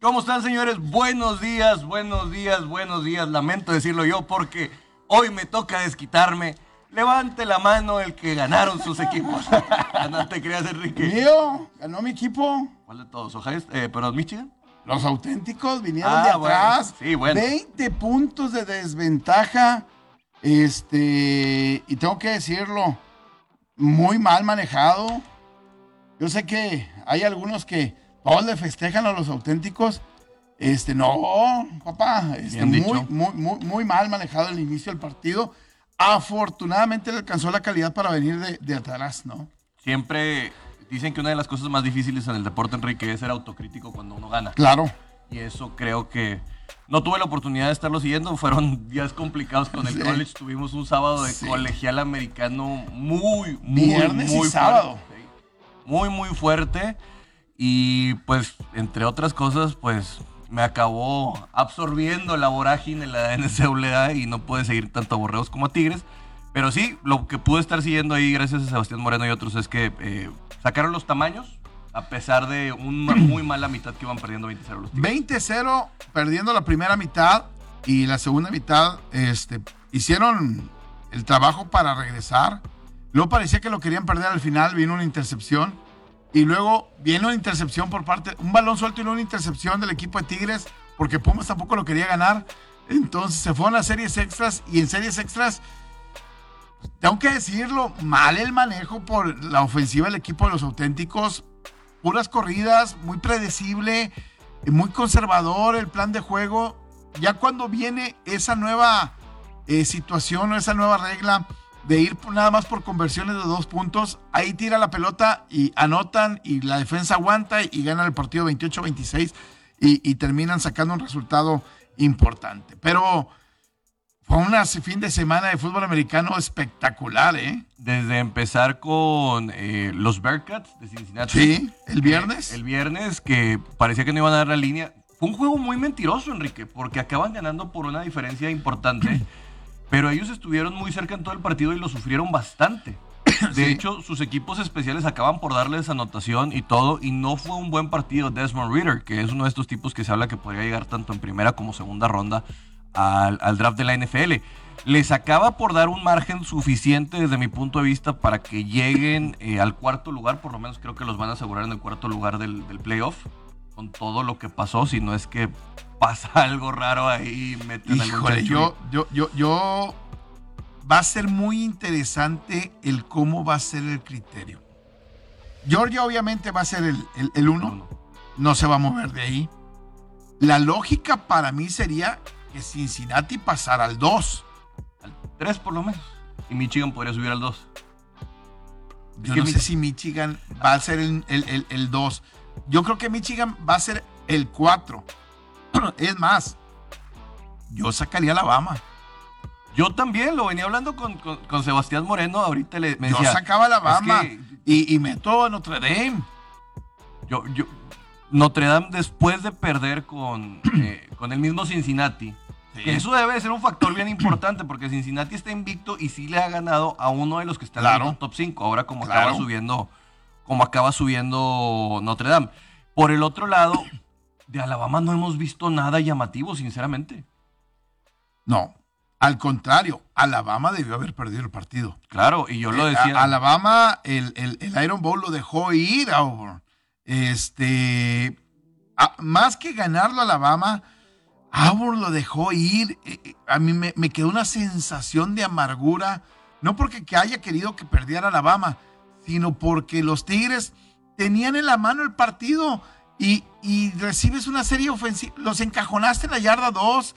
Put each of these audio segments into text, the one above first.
¿Cómo están, señores? Buenos días, buenos días, buenos días. Lamento decirlo yo porque hoy me toca desquitarme. Levante la mano el que ganaron sus equipos. no te creas, Enrique. Mío, ganó mi equipo. ¿Cuál de todos? ¿Ohio? Eh, ¿Pero Michigan? Los auténticos vinieron Ah, de bueno. atrás. Sí, bueno. 20 puntos de desventaja. Este, y tengo que decirlo, muy mal manejado. Yo sé que hay algunos que todos le festejan a los auténticos. Este, no, papá, este, muy, muy, muy, muy mal manejado el inicio del partido. Afortunadamente le alcanzó la calidad para venir de, de atrás, ¿no? Siempre dicen que una de las cosas más difíciles en el deporte, Enrique, es ser autocrítico cuando uno gana. Claro. Y eso creo que no tuve la oportunidad de estarlo siguiendo. Fueron días complicados con el Sí. college. Tuvimos un sábado de Sí. colegial americano muy, muy, Viernes y muy sábado. fuerte. Muy, muy fuerte. Y pues, entre otras cosas, pues me acabó absorbiendo la vorágine la NCAA y no pude seguir tanto a Borreos como a Tigres. Pero sí, lo que pude estar siguiendo ahí, gracias a Sebastián Moreno y otros, es que eh, sacaron los tamaños, a pesar de una muy mala mitad que iban perdiendo 20-0 los Tigres. 20-0 perdiendo la primera mitad y la segunda mitad este, hicieron el trabajo para regresar. Luego parecía que lo querían perder al final, vino una intercepción. Y luego viene una intercepción por parte, un balón suelto y luego una intercepción del equipo de Tigres, porque Pumas tampoco lo quería ganar. Entonces se fueron a series extras y en series extras, tengo que decirlo, mal el manejo por la ofensiva del equipo de los auténticos. Puras corridas, muy predecible, muy conservador el plan de juego. Ya cuando viene esa nueva eh, situación o esa nueva regla de ir nada más por conversiones de dos puntos, ahí tira la pelota y anotan y la defensa aguanta y gana el partido 28-26 y, y terminan sacando un resultado importante. Pero fue un fin de semana de fútbol americano espectacular, ¿eh? Desde empezar con eh, los Bearcats de Cincinnati. Sí, el viernes. Eh, el viernes, que parecía que no iban a dar la línea. Fue un juego muy mentiroso, Enrique, porque acaban ganando por una diferencia importante. pero ellos estuvieron muy cerca en todo el partido y lo sufrieron bastante. De Sí. hecho, sus equipos especiales acaban por darles anotación y todo, y no fue un buen partido Desmond Reader, que es uno de estos tipos que se habla que podría llegar tanto en primera como segunda ronda al, al draft de la NFL. Les acaba por dar un margen suficiente desde mi punto de vista para que lleguen eh, al cuarto lugar, por lo menos creo que los van a asegurar en el cuarto lugar del, del playoff, con todo lo que pasó, si no es que pasa algo raro ahí, meten Híjole, yo, yo, yo, yo. Va a ser muy interesante el cómo va a ser el criterio. Georgia, obviamente, va a ser el, el, el uno. No se va a mover de ahí. La lógica para mí sería que Cincinnati pasara al 2. Al 3 por lo menos. Y Michigan podría subir al 2. Yo que no Mi- sé si Michigan va a ser el, el, el- el 2. Yo creo que Michigan va a ser el 4. Es más, yo sacaría a Alabama. Yo también lo venía hablando con, con- con Sebastián Moreno. Ahorita le, me Yo decía. sacaba a Alabama es que y, y meto a Notre Dame. yo, yo, Notre Dame, después de perder con, eh, con el mismo Cincinnati, que eso debe de ser un factor bien importante porque Cincinnati está invicto y sí le ha ganado a uno de los que está Claro. en el top 5. Ahora, como Claro. acaba subiendo, como acaba subiendo Notre Dame. Por el otro lado, de Alabama no hemos visto nada llamativo, sinceramente. No, al contrario, Alabama debió haber perdido el partido. Claro, y yo lo Eh, decía. a- Alabama, el, el- el Iron Bowl lo dejó ir a Auburn. Este, a- más que ganarlo Alabama, Auburn lo dejó ir. Eh, eh, A mí me, me quedó una sensación de amargura, no porque que haya querido que perdiera Alabama, sino porque los Tigres tenían en la mano el partido y, recibes una serie ofensiva, los encajonaste en la yarda 2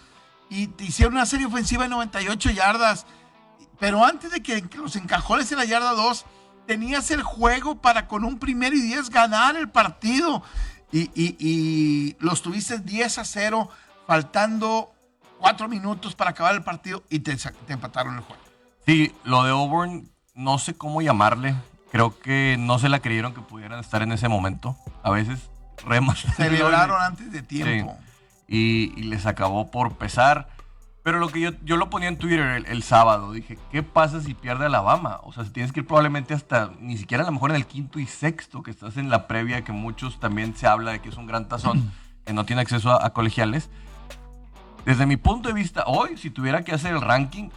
y te hicieron una serie ofensiva de 98 yardas. Pero antes de que los encajones en la yarda 2, tenías el juego para con un primer y 10 ganar el partido. Y, y- y los tuviste 10 a 0, faltando 4 minutos para acabar el partido y te, te empataron el juego. Sí, lo de Auburn, no sé cómo llamarle. Creo que no se la creyeron que pudieran estar en ese momento. A veces remas. Celebraron antes de tiempo. y, y les acabó por pesar. Pero lo que yo, yo lo ponía en Twitter el, el sábado, dije, ¿qué pasa si pierde Alabama? O sea, si tienes que ir probablemente hasta, ni siquiera a lo mejor en el quinto y sexto, que estás en la previa, que muchos también se habla de que es un gran tazón. que no tiene acceso a, a colegiales. Desde mi punto de vista, hoy, si tuviera que hacer el ranking,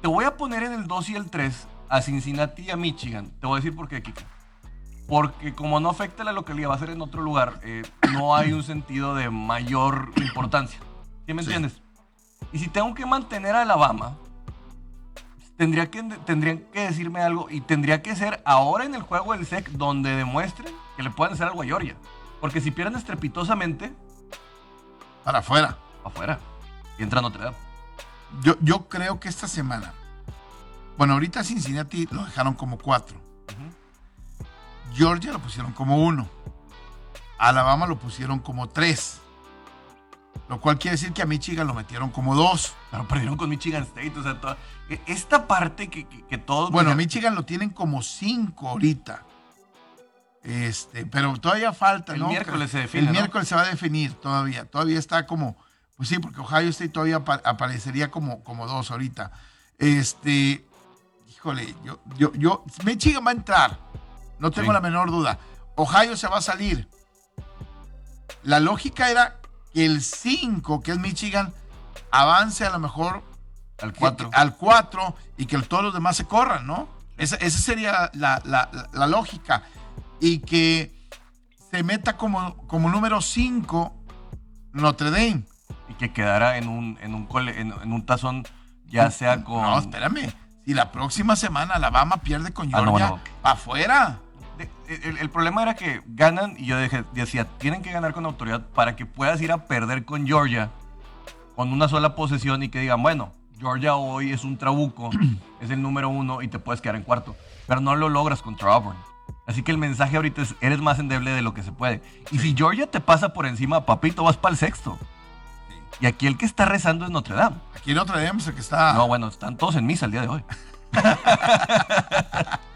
te voy a poner en el 2 y el 3 a Cincinnati y a Michigan. Te voy a decir por qué, Kiko. Porque como no afecta la localidad, va a ser en otro lugar, eh, no hay un sentido de mayor importancia. ¿Sí me Sí. entiendes? Y si tengo que mantener a Alabama, tendría que, tendrían que decirme algo y tendría que ser ahora en el juego del SEC donde demuestren que le pueden hacer algo a Georgia. Porque si pierden estrepitosamente, Para afuera. afuera. Y entra Notre Dame. Yo, yo creo que esta semana. Bueno, ahorita Cincinnati lo dejaron como cuatro. Georgia lo pusieron como uno. Alabama lo pusieron como tres. Lo cual quiere decir que a Michigan lo metieron como dos. Pero perdieron con Michigan State. O sea, toda- e- esta parte que, que, que todos. Bueno, mira, Michigan lo tienen como cinco ahorita. Este, pero todavía falta, El ¿no? miércoles se define, El ¿no? miércoles se va a definir todavía. Todavía está como, pues sí, porque Ohio State todavía apa- aparecería como, como dos ahorita. Este, híjole, yo, yo, yo, Michigan va a entrar. No tengo Sí. la menor duda. Ohio se va a salir. La lógica era que el 5, que es Michigan, avance a lo mejor Al que- 4. al 4 y que todos los demás se corran, ¿no? Esa, esa sería la, la- la- la lógica. Y que se meta como, como número 5 Notre Dame. Y que quedara en un, en un, cole- en, en un tazón, ya sea con. No, espérame. Si la próxima semana Alabama pierde con Ah, no, Georgia, bueno. pa' afuera. El, el problema era que ganan, y yo decía, tienen que ganar con autoridad para que puedas ir a perder con Georgia con una sola posesión y que digan, bueno, Georgia hoy es un trabuco, es el número uno y te puedes quedar en cuarto. Pero no lo logras contra Auburn. Así que el mensaje ahorita es, eres más endeble de lo que se puede. Y si Georgia te pasa por encima, papito, vas para el sexto. Y aquí el que está rezando es Notre Dame. Aquí Notre Dame es el que está. No, bueno, están todos en misa el día de hoy.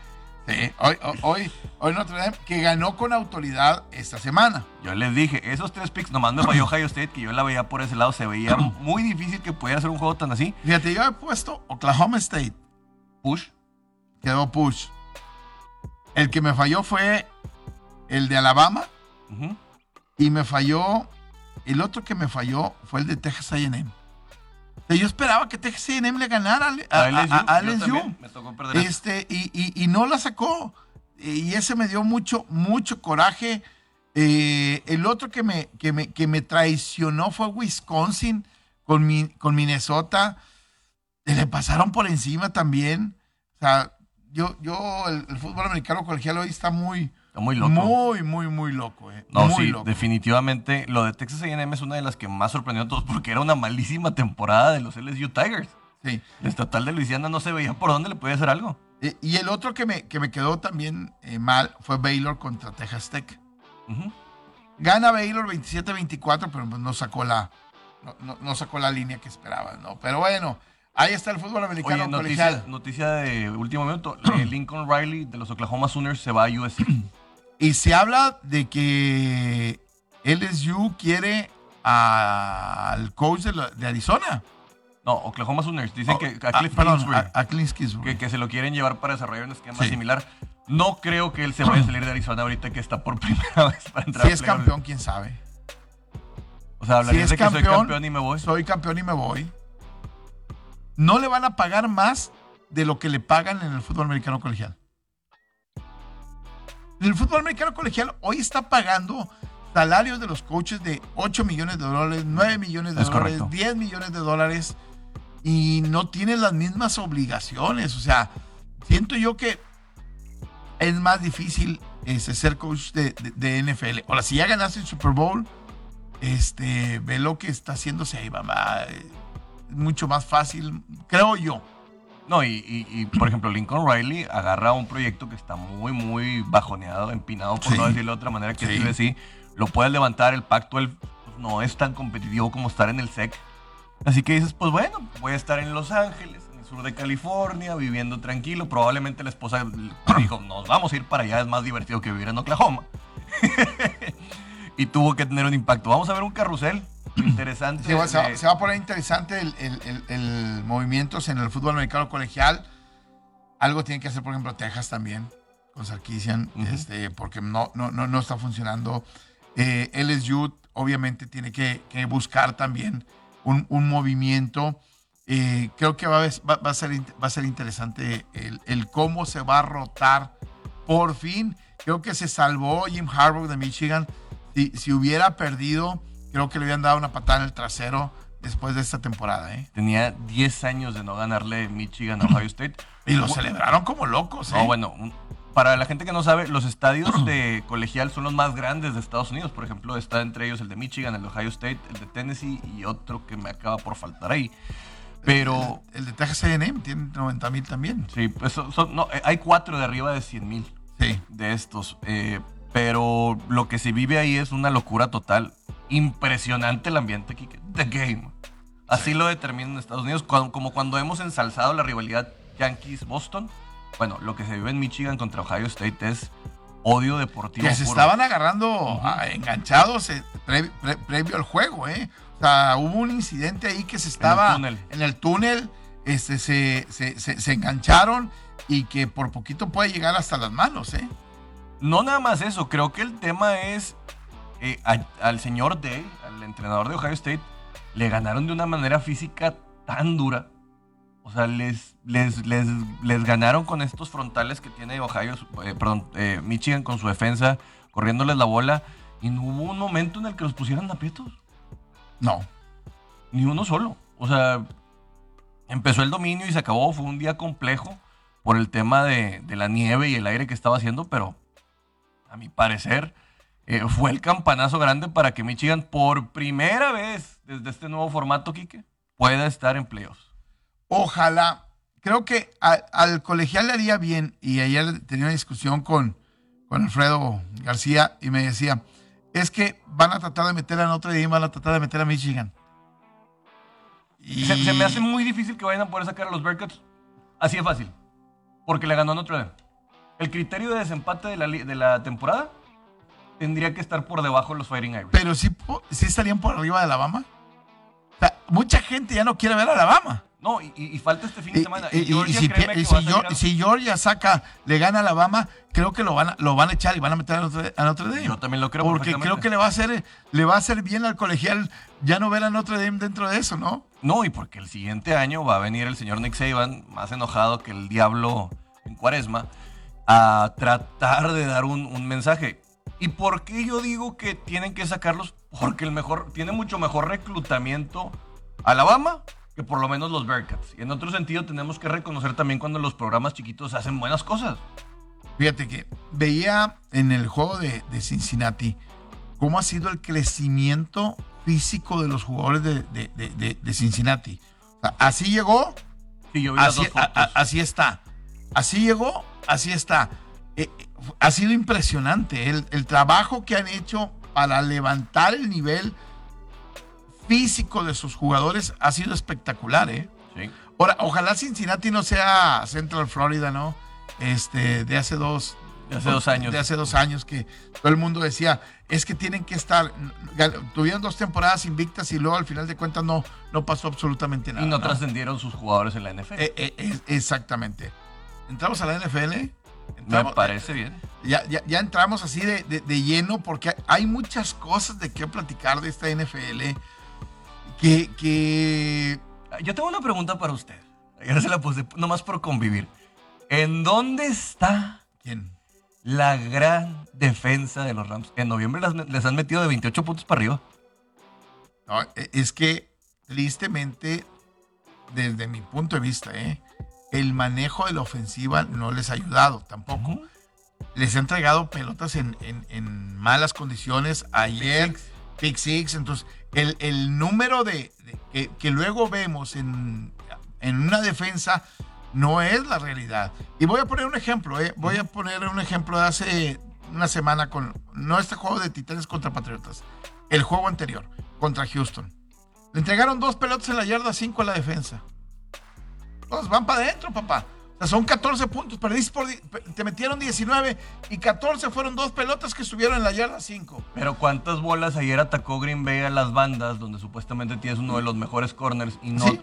Sí, hoy, hoy, hoy, Notre Dame que ganó con autoridad esta semana. Yo les dije, esos tres picks nomás me falló Ohio State, que yo la veía por ese lado, se veía muy difícil que pudiera ser un juego tan así. Fíjate, yo he puesto Oklahoma State. Push. quedó push. El que me falló fue el de Alabama y me falló, el otro que me falló fue el de Texas A&M. Yo esperaba que Texas A&M le ganara a, a- LSU, a- me tocó perder. Este, y, y- y no la sacó. Y ese me dio mucho, mucho coraje. Eh, el otro que me, que, me, que me traicionó fue Wisconsin con, mi, con Minnesota. Le pasaron por encima también. O sea, yo, yo el, el fútbol americano colegial hoy está muy, muy loco. muy, muy, muy loco. eh. no, muy sí, loco. definitivamente. Lo de Texas A&M es una de las que más sorprendió a todos porque era una malísima temporada de los LSU Tigers. Sí. El estatal de Luisiana no se veía por dónde le podía hacer algo. Eh, y el otro que me, que me quedó también eh, mal fue Baylor contra Texas Tech. Gana Baylor 27-24, pero pues no sacó la no, no- no sacó la línea que esperaba, ¿no? Pero bueno, ahí está el fútbol americano Oye, noticia, colegial. noticia de último minuto. Eh, Lincoln Riley de los Oklahoma Sooners se va a USC. Y se habla de que LSU quiere al coach de, la- de Arizona. No, Oklahoma Sooners. Dicen que a Ah, Cliff perdón, a, a Kingsbury. que, que se lo quieren llevar para desarrollar un esquema Sí. similar. No creo que él se vaya a salir de Arizona ahorita que está por primera vez para entrar Si a es campeón, quién sabe. O sea, hablarías si de que soy campeón y me voy. Soy campeón y me voy. No le van a pagar más de lo que le pagan en el fútbol americano colegial. El fútbol americano colegial hoy está pagando salarios de los coaches de 8 millones de dólares, 9 millones de Es dólares, correcto. 10 millones de dólares y no tienen las mismas obligaciones. O sea, siento yo que es más difícil este, ser coach de, de- de NFL. Ahora, si ya ganaste el Super Bowl, este, ve lo que está haciéndose ahí, mamá. Es mucho más fácil, creo yo. No, y, y- y, por ejemplo, Lincoln Riley agarra un proyecto que está muy, muy bajoneado, empinado, por Sí. no decirlo de otra manera, que Sí. sí. lo puedes levantar, el pacto él, pues, no es tan competitivo como estar en el SEC. Así que dices, pues bueno, voy a estar en Los Ángeles, en el sur de California, viviendo tranquilo. Probablemente la esposa dijo, nos vamos a ir para allá, es más divertido que vivir en Oklahoma. y tuvo que tener un impacto. Vamos a ver un carrusel interesante. Se va, se va- de- se va a poner interesante el, el- el- el movimientos en el fútbol americano colegial. Algo tiene que hacer, por ejemplo, Texas también, con Sarkisian, este, porque no, no, no, no está funcionando. Eh, LSU obviamente tiene que, que buscar también un, un movimiento. Eh, creo que va a, va, va a, ser, va a ser interesante el, el, cómo se va a rotar. Por fin, creo que se salvó Jim Harbaugh de Michigan. Si, si hubiera perdido, creo que le habían dado una patada en el trasero después de esta temporada. ¿eh? Tenía 10 años de no ganarle Michigan a Ohio State. y lo celebraron como locos. ¿eh? No, bueno, para la gente que no sabe, los estadios de colegial son los más grandes de Estados Unidos. Por ejemplo, está entre ellos el de Michigan, el de Ohio State, el de Tennessee y otro que me acaba por faltar ahí. Pero. El, el de Texas AM tiene 90 mil también. Sí, pues son, son, no, hay cuatro de arriba de 100 mil sí. de estos. Eh, pero lo que se vive ahí es una locura total. Impresionante el ambiente aquí. The game. Así lo determinan en Estados Unidos, como cuando hemos ensalzado la rivalidad Yankees-Boston. Bueno, lo que se vive en Michigan contra Ohio State es odio deportivo. Que se puro. estaban agarrando uh -huh. enganchados eh, pre, pre, previo al juego, ¿eh? O sea, hubo un incidente ahí que se estaba en el túnel, en el túnel este, se, se, se, se, engancharon y que por poquito puede llegar hasta las manos, ¿eh? No nada más eso, creo que el tema es eh, a, al señor Day, al entrenador de Ohio State, le ganaron de una manera física tan dura. O sea, les, les, les, les ganaron con estos frontales que tiene Ohio, eh, perdón, eh, Michigan con su defensa, corriéndoles la bola. Y no hubo un momento en el que los pusieran aprietos. No. Ni uno solo. O sea, empezó el dominio y se acabó. Fue un día complejo por el tema de, de la nieve y el aire que estaba haciendo, pero a mi parecer eh, fue el campanazo grande para que Michigan por primera vez desde este nuevo formato, Quique, pueda estar en playoffs. Ojalá. Creo que a, al colegial le haría bien, y ayer tenía una discusión con, con Alfredo García y me decía, es que van a tratar de meter a Notre Dame, van a tratar de meter a Michigan. Y... Se, se, me hace muy difícil que vayan a poder sacar a los Bearcats así de fácil, porque le ganó a Notre Dame. El criterio de desempate de la, de la temporada tendría que estar por debajo de los Fighting Irish. Pero sí, sí estarían por arriba de Alabama. O sea, mucha gente ya no quiere ver a Alabama. No, y, y, falta este fin de semana. Y, y, Georgia, y si, si, Georgia, si, Georgia, saca, le gana a Alabama, creo que lo van a, lo van a echar y van a meter a Notre, a Notre Dame. Yo también lo creo. Porque creo que le va a hacer, le va a hacer bien al colegial ya no ver a Notre Dame dentro de eso, ¿no? No, y porque el siguiente año va a venir el señor Nick Saban, más enojado que el diablo en cuaresma, a tratar de dar un, un mensaje. ¿Y por qué yo digo que tienen que sacarlos? Porque el mejor, tiene mucho mejor reclutamiento Alabama que por lo menos los Bearcats. Y en otro sentido tenemos que reconocer también cuando los programas chiquitos hacen buenas cosas. Fíjate que veía en el juego de, de Cincinnati cómo ha sido el crecimiento físico de los jugadores de, de, Cincinnati. O sea, así llegó, sí, yo vi así, las dos a, a, así está. Así llegó, así está. Eh, ha sido impresionante el, el, trabajo que han hecho para levantar el nivel físico de sus jugadores ha sido espectacular, ¿eh? Sí. Ahora, ojalá Cincinnati no sea Central Florida, ¿no? Este, de hace dos, de hace dos años. De hace dos años que todo el mundo decía, es que tienen que estar, tuvieron dos temporadas invictas y luego al final de cuentas no, no pasó absolutamente nada. Y no, ¿no? trascendieron sus jugadores en la NFL. Eh, eh, eh, exactamente. Entramos a la NFL. Entramos, Me parece bien. Ya, ya, ya entramos así de, de, de, lleno porque hay muchas cosas de qué platicar de esta NFL que, que... Yo tengo una pregunta para usted. Ya se la puse nomás por convivir. ¿En dónde está ¿Quién? la gran defensa de los Rams? En noviembre las, les han metido de 28 puntos para arriba. No, e, es que, tristemente, desde mi punto de vista, ¿eh? El manejo de la ofensiva no les ha ayudado tampoco. Uh -huh. Les ha entregado pelotas en, en, en malas condiciones. Ayer, pick six. Pick six entonces, el, el número de, de que, que, luego vemos en, en, una defensa no es la realidad. Y voy a poner un ejemplo, ¿eh? voy a poner un ejemplo de hace una semana con, no este juego de Titanes contra Patriotas, el juego anterior contra Houston. Le entregaron dos pelotas en la yarda 5 a la defensa. Todos van para adentro, papá. O sea, son 14 puntos, perdiste por, te metieron 19 y 14 fueron dos pelotas que estuvieron en la yarda 5. Pero ¿cuántas bolas ayer atacó Green Bay a las bandas donde supuestamente tienes uno de los mejores corners y no... Sí.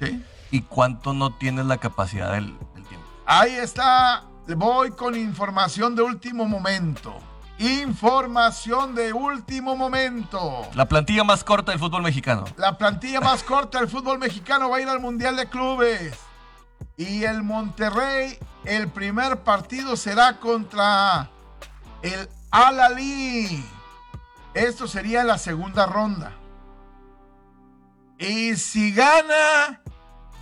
¿Sí? ¿Y cuánto no tienes la capacidad del, del tiempo? Ahí está, voy con información de último momento. Información de último momento. La plantilla más corta del fútbol mexicano. La plantilla más corta del fútbol mexicano va a ir al Mundial de Clubes. Y el Monterrey, el primer partido será contra el Al-Ali. Esto sería la segunda ronda. Y si gana,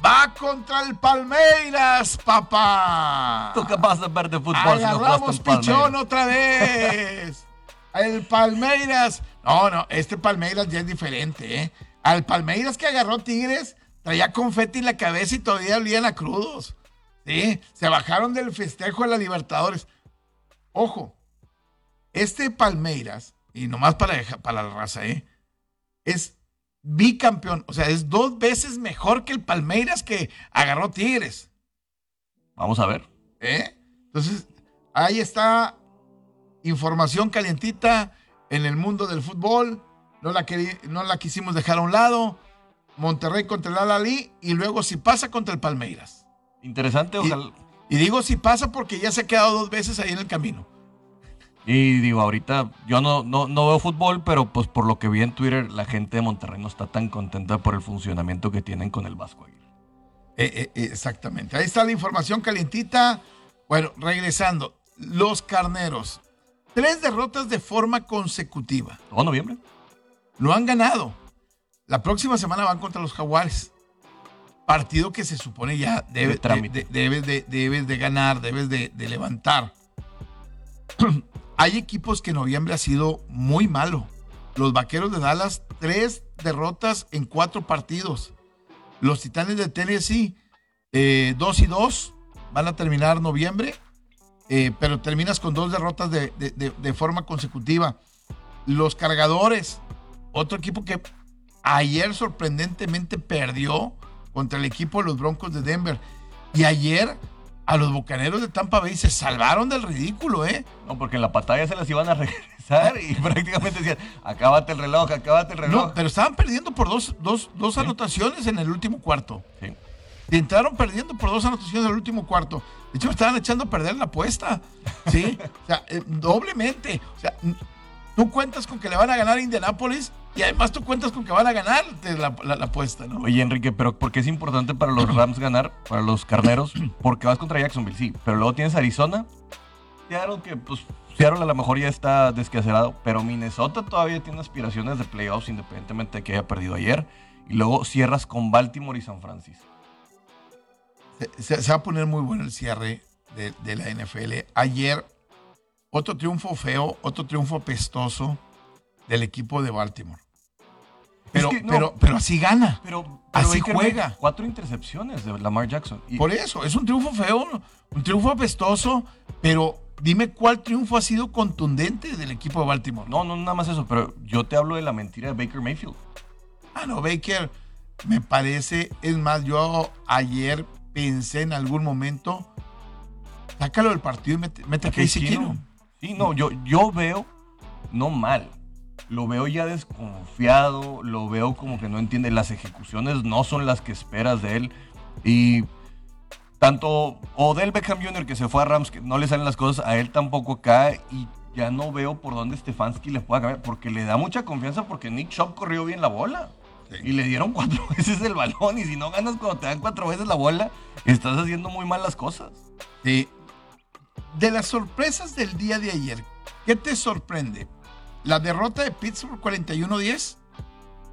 va contra el Palmeiras, papá. Tú capaz de ver de fútbol. Agarramos pichón otra vez. El Palmeiras. No, no, este Palmeiras ya es diferente, ¿eh? Al Palmeiras que agarró Tigres, traía confeti en la cabeza y todavía olían a crudos. Sí, se bajaron del festejo de la Libertadores. Ojo, este Palmeiras, y nomás para, para la raza, ¿eh? Es bicampeón. O sea, es dos veces mejor que el Palmeiras que agarró Tigres. Vamos a ver. ¿Eh? Entonces, ahí está información calientita en el mundo del fútbol. No la, no la quisimos dejar a un lado. Monterrey contra el Al-Ali y luego si pasa contra el Palmeiras. Interesante, ojalá. Y, y digo si pasa porque ya se ha quedado dos veces ahí en el camino. Y digo, ahorita yo no, no, veo fútbol, pero pues por lo que vi en Twitter, la gente de Monterrey no está tan contenta por el funcionamiento que tienen con el Vasco Aguirre. Eh, eh, exactamente. Ahí está la información calientita. Bueno, regresando. Los carneros. Tres derrotas de forma consecutiva. ¿Todo noviembre? Lo han ganado. La próxima semana van contra los Jaguares. Partido que se supone ya debe, de, debes, de, debes de ganar, debes de, de levantar. Hay equipos que noviembre ha sido muy malo. Los Vaqueros de Dallas, tres derrotas en cuatro partidos. Los Titanes de Tennessee, eh, dos y dos, van a terminar noviembre, eh, pero terminas con dos derrotas de, de, forma consecutiva. Los Cargadores, otro equipo que ayer sorprendentemente perdió contra el equipo de los Broncos de Denver. Y ayer a los bucaneros de Tampa Bay se salvaron del ridículo, ¿eh? No, porque en la pantalla se las iban a regresar y prácticamente decían, acábate el reloj, acábate el reloj. No, pero estaban perdiendo por dos, dos, dos anotaciones en el último cuarto. Sí. entraron perdiendo por dos anotaciones en el último cuarto. De hecho, estaban echando a perder la apuesta. Sí, o sea, eh, doblemente. O sea, tú cuentas con que le van a ganar a Indianapolis y además tú cuentas con que van a ganar la, apuesta, ¿no? Oye, Enrique, pero ¿por qué es importante para los Rams ganar, para los carneros? Porque vas contra Jacksonville, sí, pero luego tienes Arizona, Seattle que pues Seattle a lo mejor ya está descacerado, pero Minnesota todavía tiene aspiraciones de playoffs independientemente de que haya perdido ayer. Y luego cierras con Baltimore y San Francisco. Se, va a poner muy bueno el cierre de, de la NFL. Ayer otro triunfo feo, otro triunfo pestoso del equipo de Baltimore. Pero, pero, pero así gana. Pero, así juega. Cuatro intercepciones de Lamar Jackson. Por eso, es un triunfo feo, un triunfo apestoso, pero dime cuál triunfo ha sido contundente del equipo de Baltimore. No, no, nada más eso, pero yo te hablo de la mentira de Baker Mayfield. Ah, no, Baker, me parece, es más, yo ayer pensé en algún momento, sácalo del partido y mete, mete a Casey Keenum. Sí, no, yo, yo veo, no mal, lo veo ya desconfiado, lo veo como que no entiende, las ejecuciones no son las que esperas de él. Y tanto Odell Beckham Jr. que se fue a Rams, que no le salen las cosas, a él tampoco cae y ya no veo por dónde Stefanski le pueda cambiar, porque le da mucha confianza porque Nick Chop corrió bien la bola. Y le dieron cuatro veces el balón y si no ganas cuando te dan cuatro veces la bola, estás haciendo muy mal las cosas. Sí, de las sorpresas del día de ayer, ¿qué te sorprende? ¿La derrota de Pittsburgh 41-10?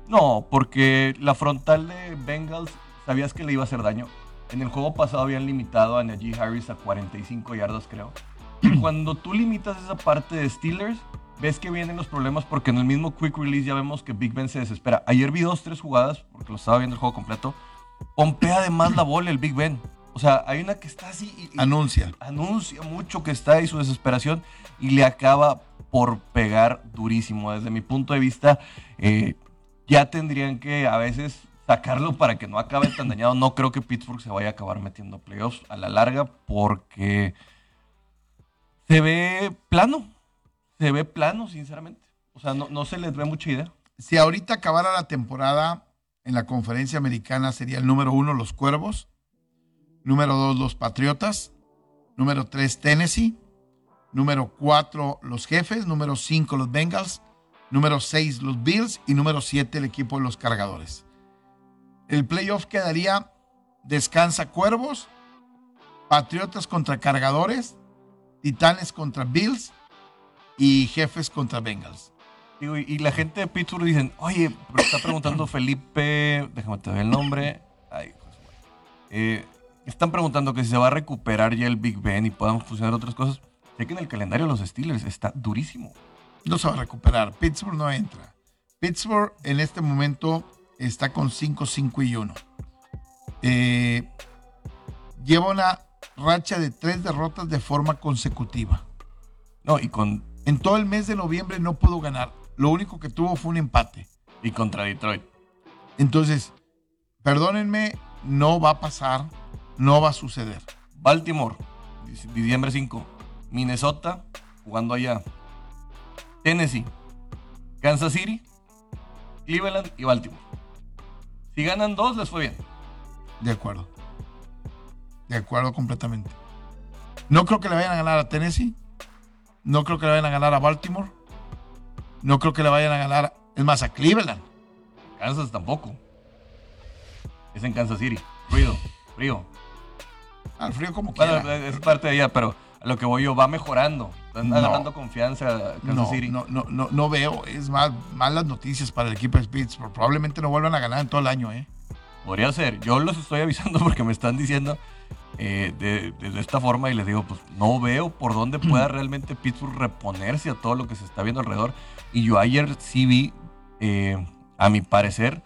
No, porque la frontal de Bengals sabías que le iba a hacer daño. En el juego pasado habían limitado a Najee Harris a 45 yardas, creo. Y cuando tú limitas esa parte de Steelers, ves que vienen los problemas porque en el mismo quick release ya vemos que Big Ben se desespera. Ayer vi dos, tres jugadas, porque lo estaba viendo el juego completo. Pompea además la bola el Big Ben. O sea, hay una que está así. Y, anuncia. Anuncia mucho que está ahí su desesperación y le acaba por pegar durísimo. Desde mi punto de vista, eh, ya tendrían que a veces sacarlo para que no acabe tan dañado. No creo que Pittsburgh se vaya a acabar metiendo playoffs a la larga porque se ve plano. Se ve plano, sinceramente. O sea, no, no se les ve mucha idea. Si ahorita acabara la temporada en la conferencia americana sería el número uno los Cuervos Número dos, los Patriotas. Número tres, Tennessee. Número 4 los Jefes, número 5 los Bengals, número 6 los Bills y número 7 el equipo de los Cargadores. El playoff quedaría descansa Cuervos, Patriotas contra Cargadores, Titanes contra Bills y Jefes contra Bengals. Y, y la gente de Pittsburgh dicen, oye, pero está preguntando Felipe, déjame te ver el nombre. Ay, madre. Eh, están preguntando que si se va a recuperar ya el Big Ben y puedan funcionar otras cosas. Ya que en el calendario de los Steelers está durísimo. No se va a recuperar. Pittsburgh no entra. Pittsburgh en este momento está con 5-5 y 1. Eh, lleva una racha de tres derrotas de forma consecutiva. No, y con En todo el mes de noviembre no pudo ganar. Lo único que tuvo fue un empate. y contra Detroit. Entonces, perdónenme, no va a pasar, no va a suceder. Baltimore, dic- diciembre 5. Minnesota, jugando allá. Tennessee, Kansas City, Cleveland y Baltimore. Si ganan dos, les fue bien. De acuerdo. De acuerdo completamente. No creo que le vayan a ganar a Tennessee. No creo que le vayan a ganar a Baltimore. No creo que le vayan a ganar, es más, a Cleveland. Kansas tampoco. Es en Kansas City. Ruido, frío. Al frío como Bueno, quiera. es parte de allá, pero lo que voy yo, va mejorando. Están No. agarrando confianza Kansas No, City. no, no, no, no veo. Es más, malas noticias para el equipo de Pittsburgh. Probablemente no vuelvan a ganar en todo el año, ¿eh? Podría ser. Yo los estoy avisando porque me están diciendo eh, de, de- de esta forma y les digo, pues no veo por dónde pueda realmente Pittsburgh reponerse a todo lo que se está viendo alrededor. Y yo ayer sí vi, eh, a mi parecer,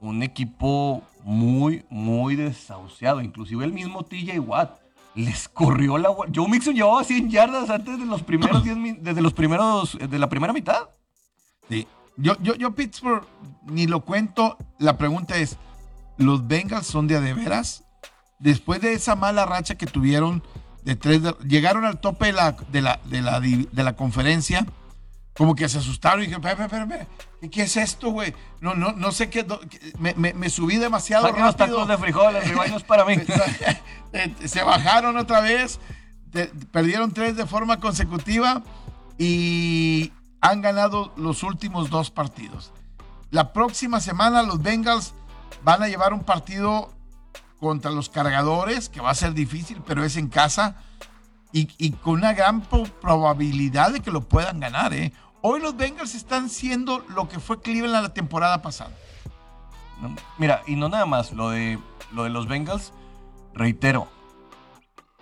un equipo muy, muy desahuciado. Inclusive el mismo TJ Watt les corrió la... Joe Mixon llevaba 100 yardas antes de los primeros 10 min- desde los primeros, de la primera mitad. Sí. Yo, yo, yo Pittsburgh ni lo cuento. La pregunta es, ¿los Bengals son de a de veras? Después de esa mala racha que tuvieron de tres, llegaron al tope de la, de la, de la conferencia, como que se asustaron y espera, ¿qué, es esto, güey? No, no, no sé qué, me, me- me subí demasiado Saquen los rápido. tacos de frijoles, es para mí. Se bajaron otra vez, perdieron tres de forma consecutiva y han ganado los últimos dos partidos. La próxima semana los Bengals van a llevar un partido contra los cargadores, que va a ser difícil, pero es en casa y, y con una gran probabilidad de que lo puedan ganar. ¿eh? Hoy los Bengals están siendo lo que fue Cleveland la temporada pasada. Mira, y no nada más, lo de, lo de los Bengals, reitero,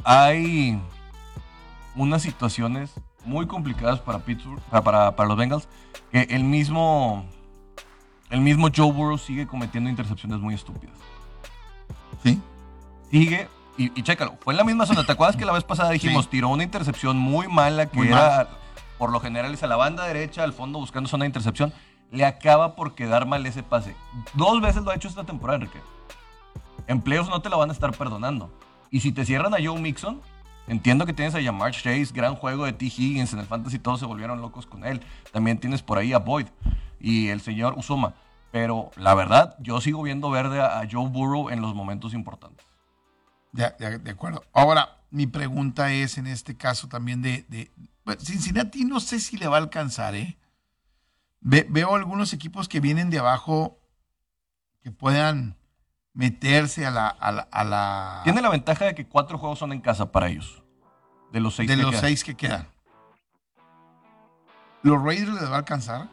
hay unas situaciones muy complicadas para Pittsburgh, para, para, para los Bengals, que el mismo, el mismo Joe Burrow sigue cometiendo intercepciones muy estúpidas. ¿Sí? Sigue, y, y chécalo, fue en la misma zona. ¿Te acuerdas que la vez pasada dijimos, Sí. tiró una intercepción muy mala, que Muy era, por lo general, es a la banda derecha, al fondo buscando zona de intercepción? Le acaba por quedar mal ese pase. Dos veces lo ha hecho esta temporada, Enrique. En playoffs no te la van a estar perdonando. Y si te cierran a Joe Mixon, entiendo que tienes a Jamar Chase, gran juego de T. Higgins en el fantasy, todos se volvieron locos con él. También tienes por ahí a Boyd y el señor Usoma. Pero la verdad, yo sigo viendo verde a, Joe Burrow en los momentos importantes. De, de- de acuerdo. Ahora, mi pregunta es en este caso también de, Cincinnati no sé si le va a alcanzar, ¿eh? Ve- veo algunos equipos que vienen de abajo que puedan meterse a la... A la, a la- Tiene la ventaja de que cuatro juegos son en casa para ellos. De los seis de que los quedan. seis que quedan. ¿Los Raiders les va a alcanzar?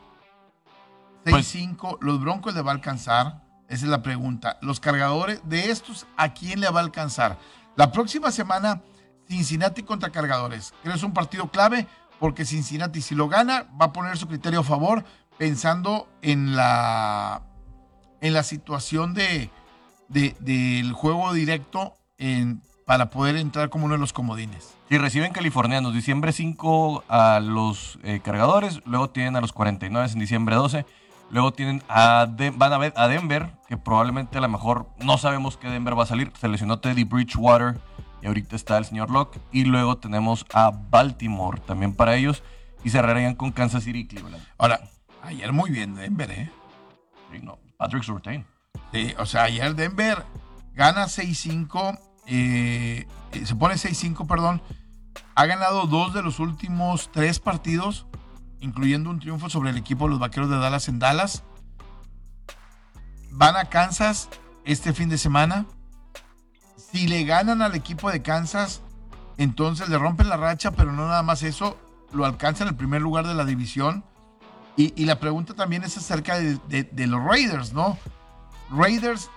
Pues- 6-5, ¿los Broncos les va a alcanzar? Esa es la pregunta. Los cargadores, de estos, ¿a quién le va a alcanzar? La próxima semana, Cincinnati contra cargadores. Creo que es un partido clave porque Cincinnati, si lo gana, va a poner su criterio a favor pensando en la, en la situación de, de- del juego directo en, para poder entrar como uno de los comodines. Y reciben californianos diciembre 5 a los eh, cargadores, luego tienen a los 49 en diciembre 12, luego tienen a van a ver a Denver, que probablemente a lo mejor no sabemos qué Denver va a salir, se lesionó Teddy Bridgewater y ahorita está el señor Locke, y luego tenemos a Baltimore también para ellos, y cerrarían con Kansas City y Cleveland. Ahora, ayer muy bien Denver, ¿eh? Sí, no, Patrick Surtain. Sí, o sea, ayer Denver gana 6-5, eh, eh, se pone 6-5, perdón, ha ganado dos de los últimos tres partidos, incluyendo un triunfo sobre el equipo de los Vaqueros de Dallas en Dallas. Van a Kansas este fin de semana. Si le ganan al equipo de Kansas, entonces le rompen la racha, pero no nada más eso, lo alcanzan en el primer lugar de la división. Y, la pregunta también es acerca de, de, los Raiders, ¿no? Raiders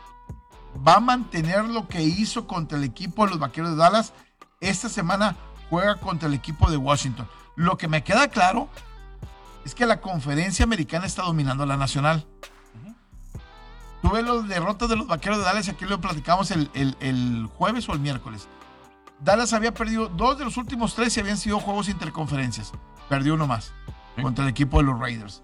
va a mantener lo que hizo contra el equipo de los Vaqueros de Dallas. Esta semana juega contra el equipo de Washington. Lo que me queda claro es que la conferencia americana está dominando la nacional. Tuve los derrotas de los vaqueros de Dallas, aquí lo platicamos el, jueves o el miércoles. Dallas había perdido dos de los últimos tres y habían sido juegos interconferencias. Perdió uno más contra el equipo de los Raiders.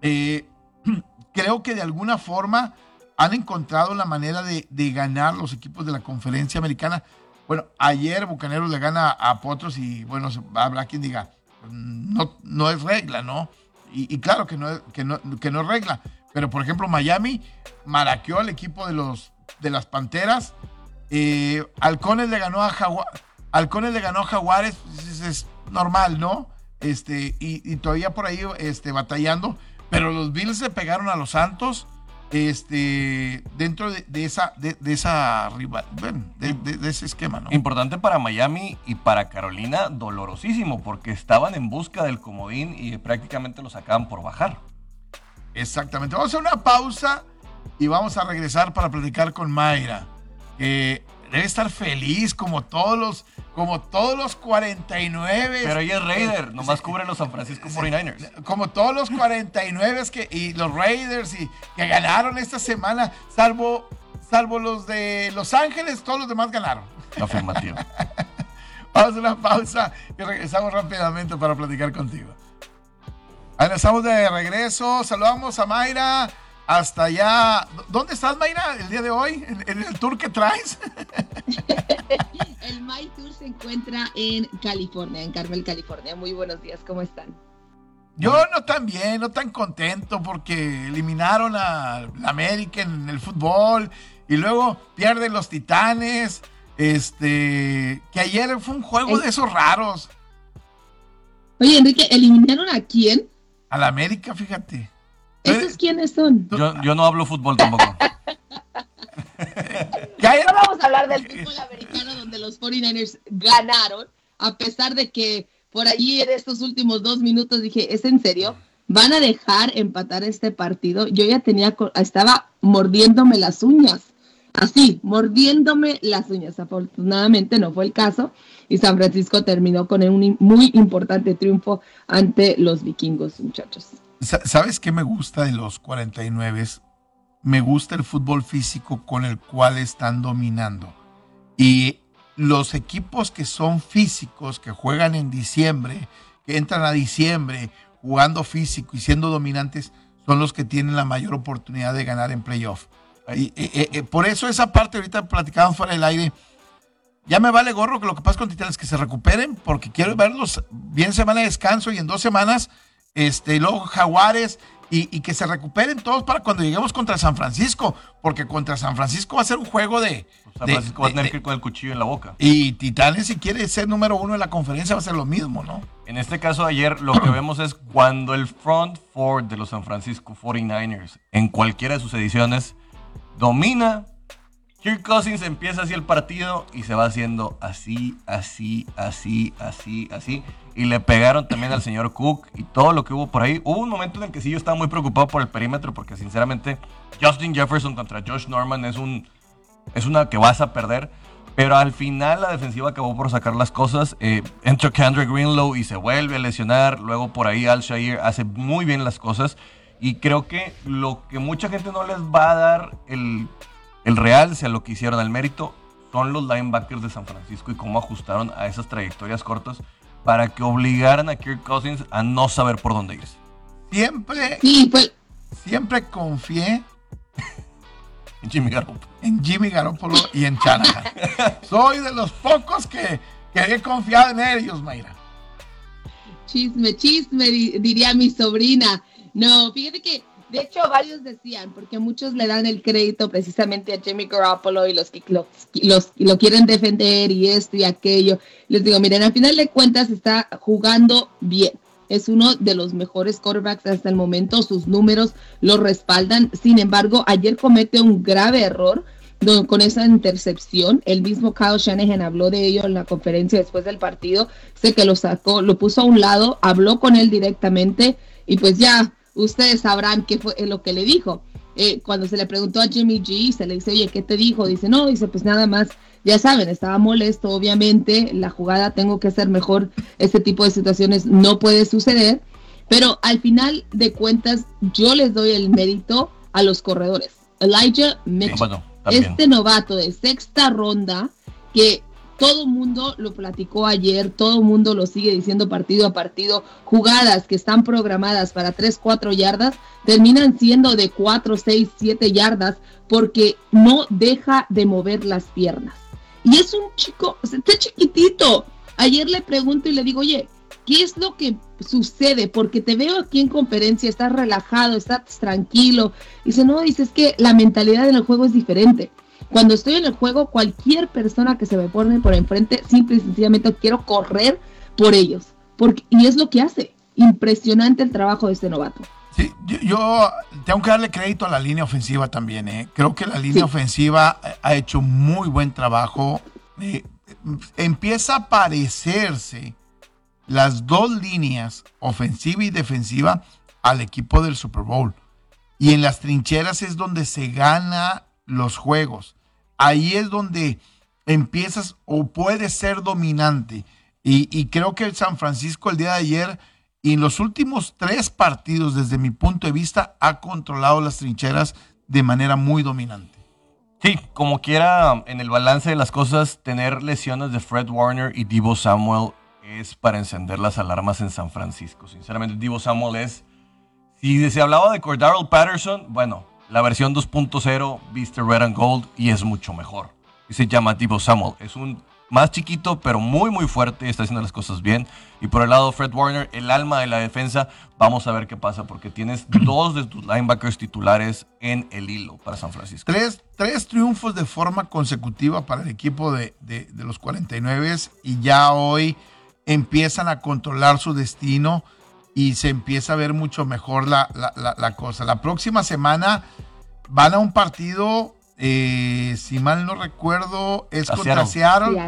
Eh, creo que de alguna forma han encontrado la manera de, de, ganar los equipos de la conferencia americana. Bueno, ayer Bucaneros le gana a Potros y bueno, habrá quien diga, no, no es regla, ¿no? Y, claro que no, que, no, que no es regla. Pero por ejemplo, Miami maraqueó al equipo de, los, de las Panteras. Eh, Halcones le ganó a Halcones le ganó a Jaguares, es, normal, ¿no? Este, y, todavía por ahí este, batallando. Pero los Bills se pegaron a los Santos este dentro de, esa de, esa de, ese esquema ¿no? importante para Miami y para Carolina dolorosísimo porque estaban en busca del comodín y prácticamente lo sacaban por bajar exactamente vamos a hacer una pausa y vamos a regresar para platicar con Mayra que debe estar feliz como todos los como todos los 49. Pero ella es Raider, nomás cubre los San Francisco 49ers. Como todos los 49 que, y los Raiders y, que ganaron esta semana, salvo, salvo los de Los Ángeles, todos los demás ganaron. Afirmativo. Vamos a una pausa y regresamos rápidamente para platicar contigo. Ahora estamos de regreso. Saludamos a Mayra hasta allá. ¿Dónde estás, Mayra, el día de hoy? ¿En, el tour que traes? el My Tour se encuentra en California, en Carmel, California. Muy buenos días, ¿cómo están? Yo no tan bien, no tan contento porque eliminaron a la América en el fútbol y luego pierden los Titanes. Este, que ayer fue un juego de esos raros. Oye, Enrique, ¿eliminaron a quién? A la América, fíjate. ¿Esos quiénes son? Yo, no hablo fútbol tampoco. no vamos a hablar del fútbol americano donde los 49ers ganaron, a pesar de que por allí en estos últimos dos minutos dije, ¿es en serio? ¿Van a dejar empatar este partido? Yo ya tenía, estaba mordiéndome las uñas, así, mordiéndome las uñas. Afortunadamente no fue el caso y San Francisco terminó con un muy importante triunfo ante los vikingos, muchachos. ¿Sabes qué me gusta de los 49? Me gusta el fútbol físico con el cual están dominando. Y los equipos que son físicos, que juegan en diciembre, que entran a diciembre jugando físico y siendo dominantes, son los que tienen la mayor oportunidad de ganar en playoff. Y, por eso esa parte, ahorita platicábamos fuera del aire, ya me vale gorro que lo que pasa con Titanes que se recuperen, porque quiero verlos bien semana de descanso y en dos semanas este, luego Jaguares, y, que se recuperen todos para cuando lleguemos contra San Francisco, porque contra San Francisco va a ser un juego de... San Francisco va a tener que ir con el cuchillo en la boca. Y Titanes, si quiere ser número uno en la conferencia, va a ser lo mismo, ¿no? En este caso, ayer lo que vemos es cuando el front four de los San Francisco 49ers, en cualquiera de sus ediciones, domina Kirk Cousins empieza así el partido y se va haciendo así, así, así, así, así. Y le pegaron también al señor Cook y todo lo que hubo por ahí. Hubo un momento en el que sí yo estaba muy preocupado por el perímetro porque sinceramente Justin Jefferson contra Josh Norman es, un, es una que vas a perder. Pero al final la defensiva acabó por sacar las cosas. Eh, entra Greenlow y se vuelve a lesionar. Luego por ahí Al Shair hace muy bien las cosas. Y creo que lo que mucha gente no les va a dar el el real, sea lo que hicieron al mérito, son los linebackers de San Francisco y cómo ajustaron a esas trayectorias cortas para que obligaran a Kirk Cousins a no saber por dónde irse. Siempre, pues. siempre confié en Jimmy Garoppolo. En Jimmy Garoppolo y en Shanahan. Soy de los pocos que, que he confiado en ellos, Mayra. Chisme, chisme, diría mi sobrina. No, fíjate que De hecho, varios decían, porque muchos le dan el crédito precisamente a Jimmy Garoppolo y los que los, lo quieren defender y esto y aquello. Les digo, miren, al final de cuentas está jugando bien. Es uno de los mejores quarterbacks hasta el momento. Sus números lo respaldan. Sin embargo, ayer comete un grave error con esa intercepción. El mismo Kyle Shanahan habló de ello en la conferencia después del partido. Sé que lo sacó, lo puso a un lado, habló con él directamente y pues ya ustedes sabrán qué fue lo que le dijo. Eh, cuando se le preguntó a Jimmy G, se le dice, oye, ¿qué te dijo? Dice, no, dice, pues nada más, ya saben, estaba molesto, obviamente, la jugada tengo que hacer mejor, este tipo de situaciones no puede suceder, pero al final de cuentas, yo les doy el mérito a los corredores. Elijah Mitchell, este novato de sexta ronda, que todo mundo lo platicó ayer, todo mundo lo sigue diciendo partido a partido. Jugadas que están programadas para 3, 4 yardas terminan siendo de 4, 6, 7 yardas porque no deja de mover las piernas. Y es un chico, está chiquitito. Ayer le pregunto y le digo, oye, ¿qué es lo que sucede? Porque te veo aquí en conferencia, estás relajado, estás tranquilo. Dice, no, dice, es que la mentalidad en el juego es diferente. Cuando estoy en el juego, cualquier persona que se me pone por enfrente, simple y sencillamente quiero correr por ellos. Porque, y es lo que hace. Impresionante el trabajo de este novato. Sí, yo, tengo que darle crédito a la línea ofensiva también. ¿eh? Creo que la línea ofensiva ha hecho muy buen trabajo. Eh, empieza a parecerse las dos líneas, ofensiva y defensiva, al equipo del Super Bowl. Y en las trincheras es donde se gana los juegos ahí es donde empiezas o puedes ser dominante. Y, creo que San Francisco el día de ayer y en los últimos tres partidos, desde mi punto de vista, ha controlado las trincheras de manera muy dominante. Sí, como quiera, en el balance de las cosas, tener lesiones de Fred Warner y Divo Samuel es para encender las alarmas en San Francisco. Sinceramente, Divo Samuel es. Si se hablaba de Cordaro Patterson, bueno, la versión 2.0 viste Red and Gold y es mucho mejor. Y se llama Divo Samuel. Es un más chiquito, pero muy, muy fuerte. Está haciendo las cosas bien. Y por el lado Fred Warner, el alma de la defensa. Vamos a ver qué pasa, porque tienes dos de tus linebackers titulares en el hilo para San Francisco. Tres, tres triunfos de forma consecutiva para el equipo de, de, los 49 y ya hoy empiezan a controlar su destino y se empieza a ver mucho mejor la, la, cosa. La próxima semana van a un partido, eh, si mal no recuerdo, es contra Seattle.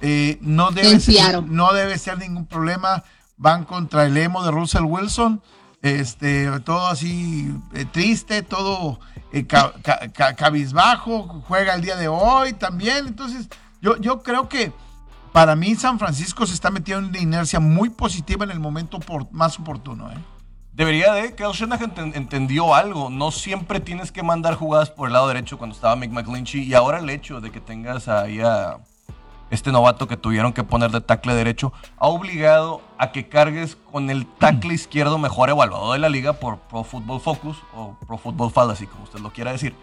Eh, no, debe ser, no debe ser ningún problema. Van contra el emo de Russell Wilson. Este, todo así eh, triste, todo cabizbajo. Juega el día de hoy también. Entonces, yo, yo creo que para mí San Francisco se está metiendo en una inercia muy positiva en el momento más oportuno. ¿eh? Debería de, que Shanahan entendió algo. No siempre tienes que mandar jugadas por el lado derecho cuando estaba Mick McGlinchey. Y ahora el hecho de que tengas ahí a este novato que tuvieron que poner de tackle derecho ha obligado a que cargues con el tackle izquierdo mejor evaluado de la liga por Pro Football Focus o Pro Football Fallacy, como usted lo quiera decir.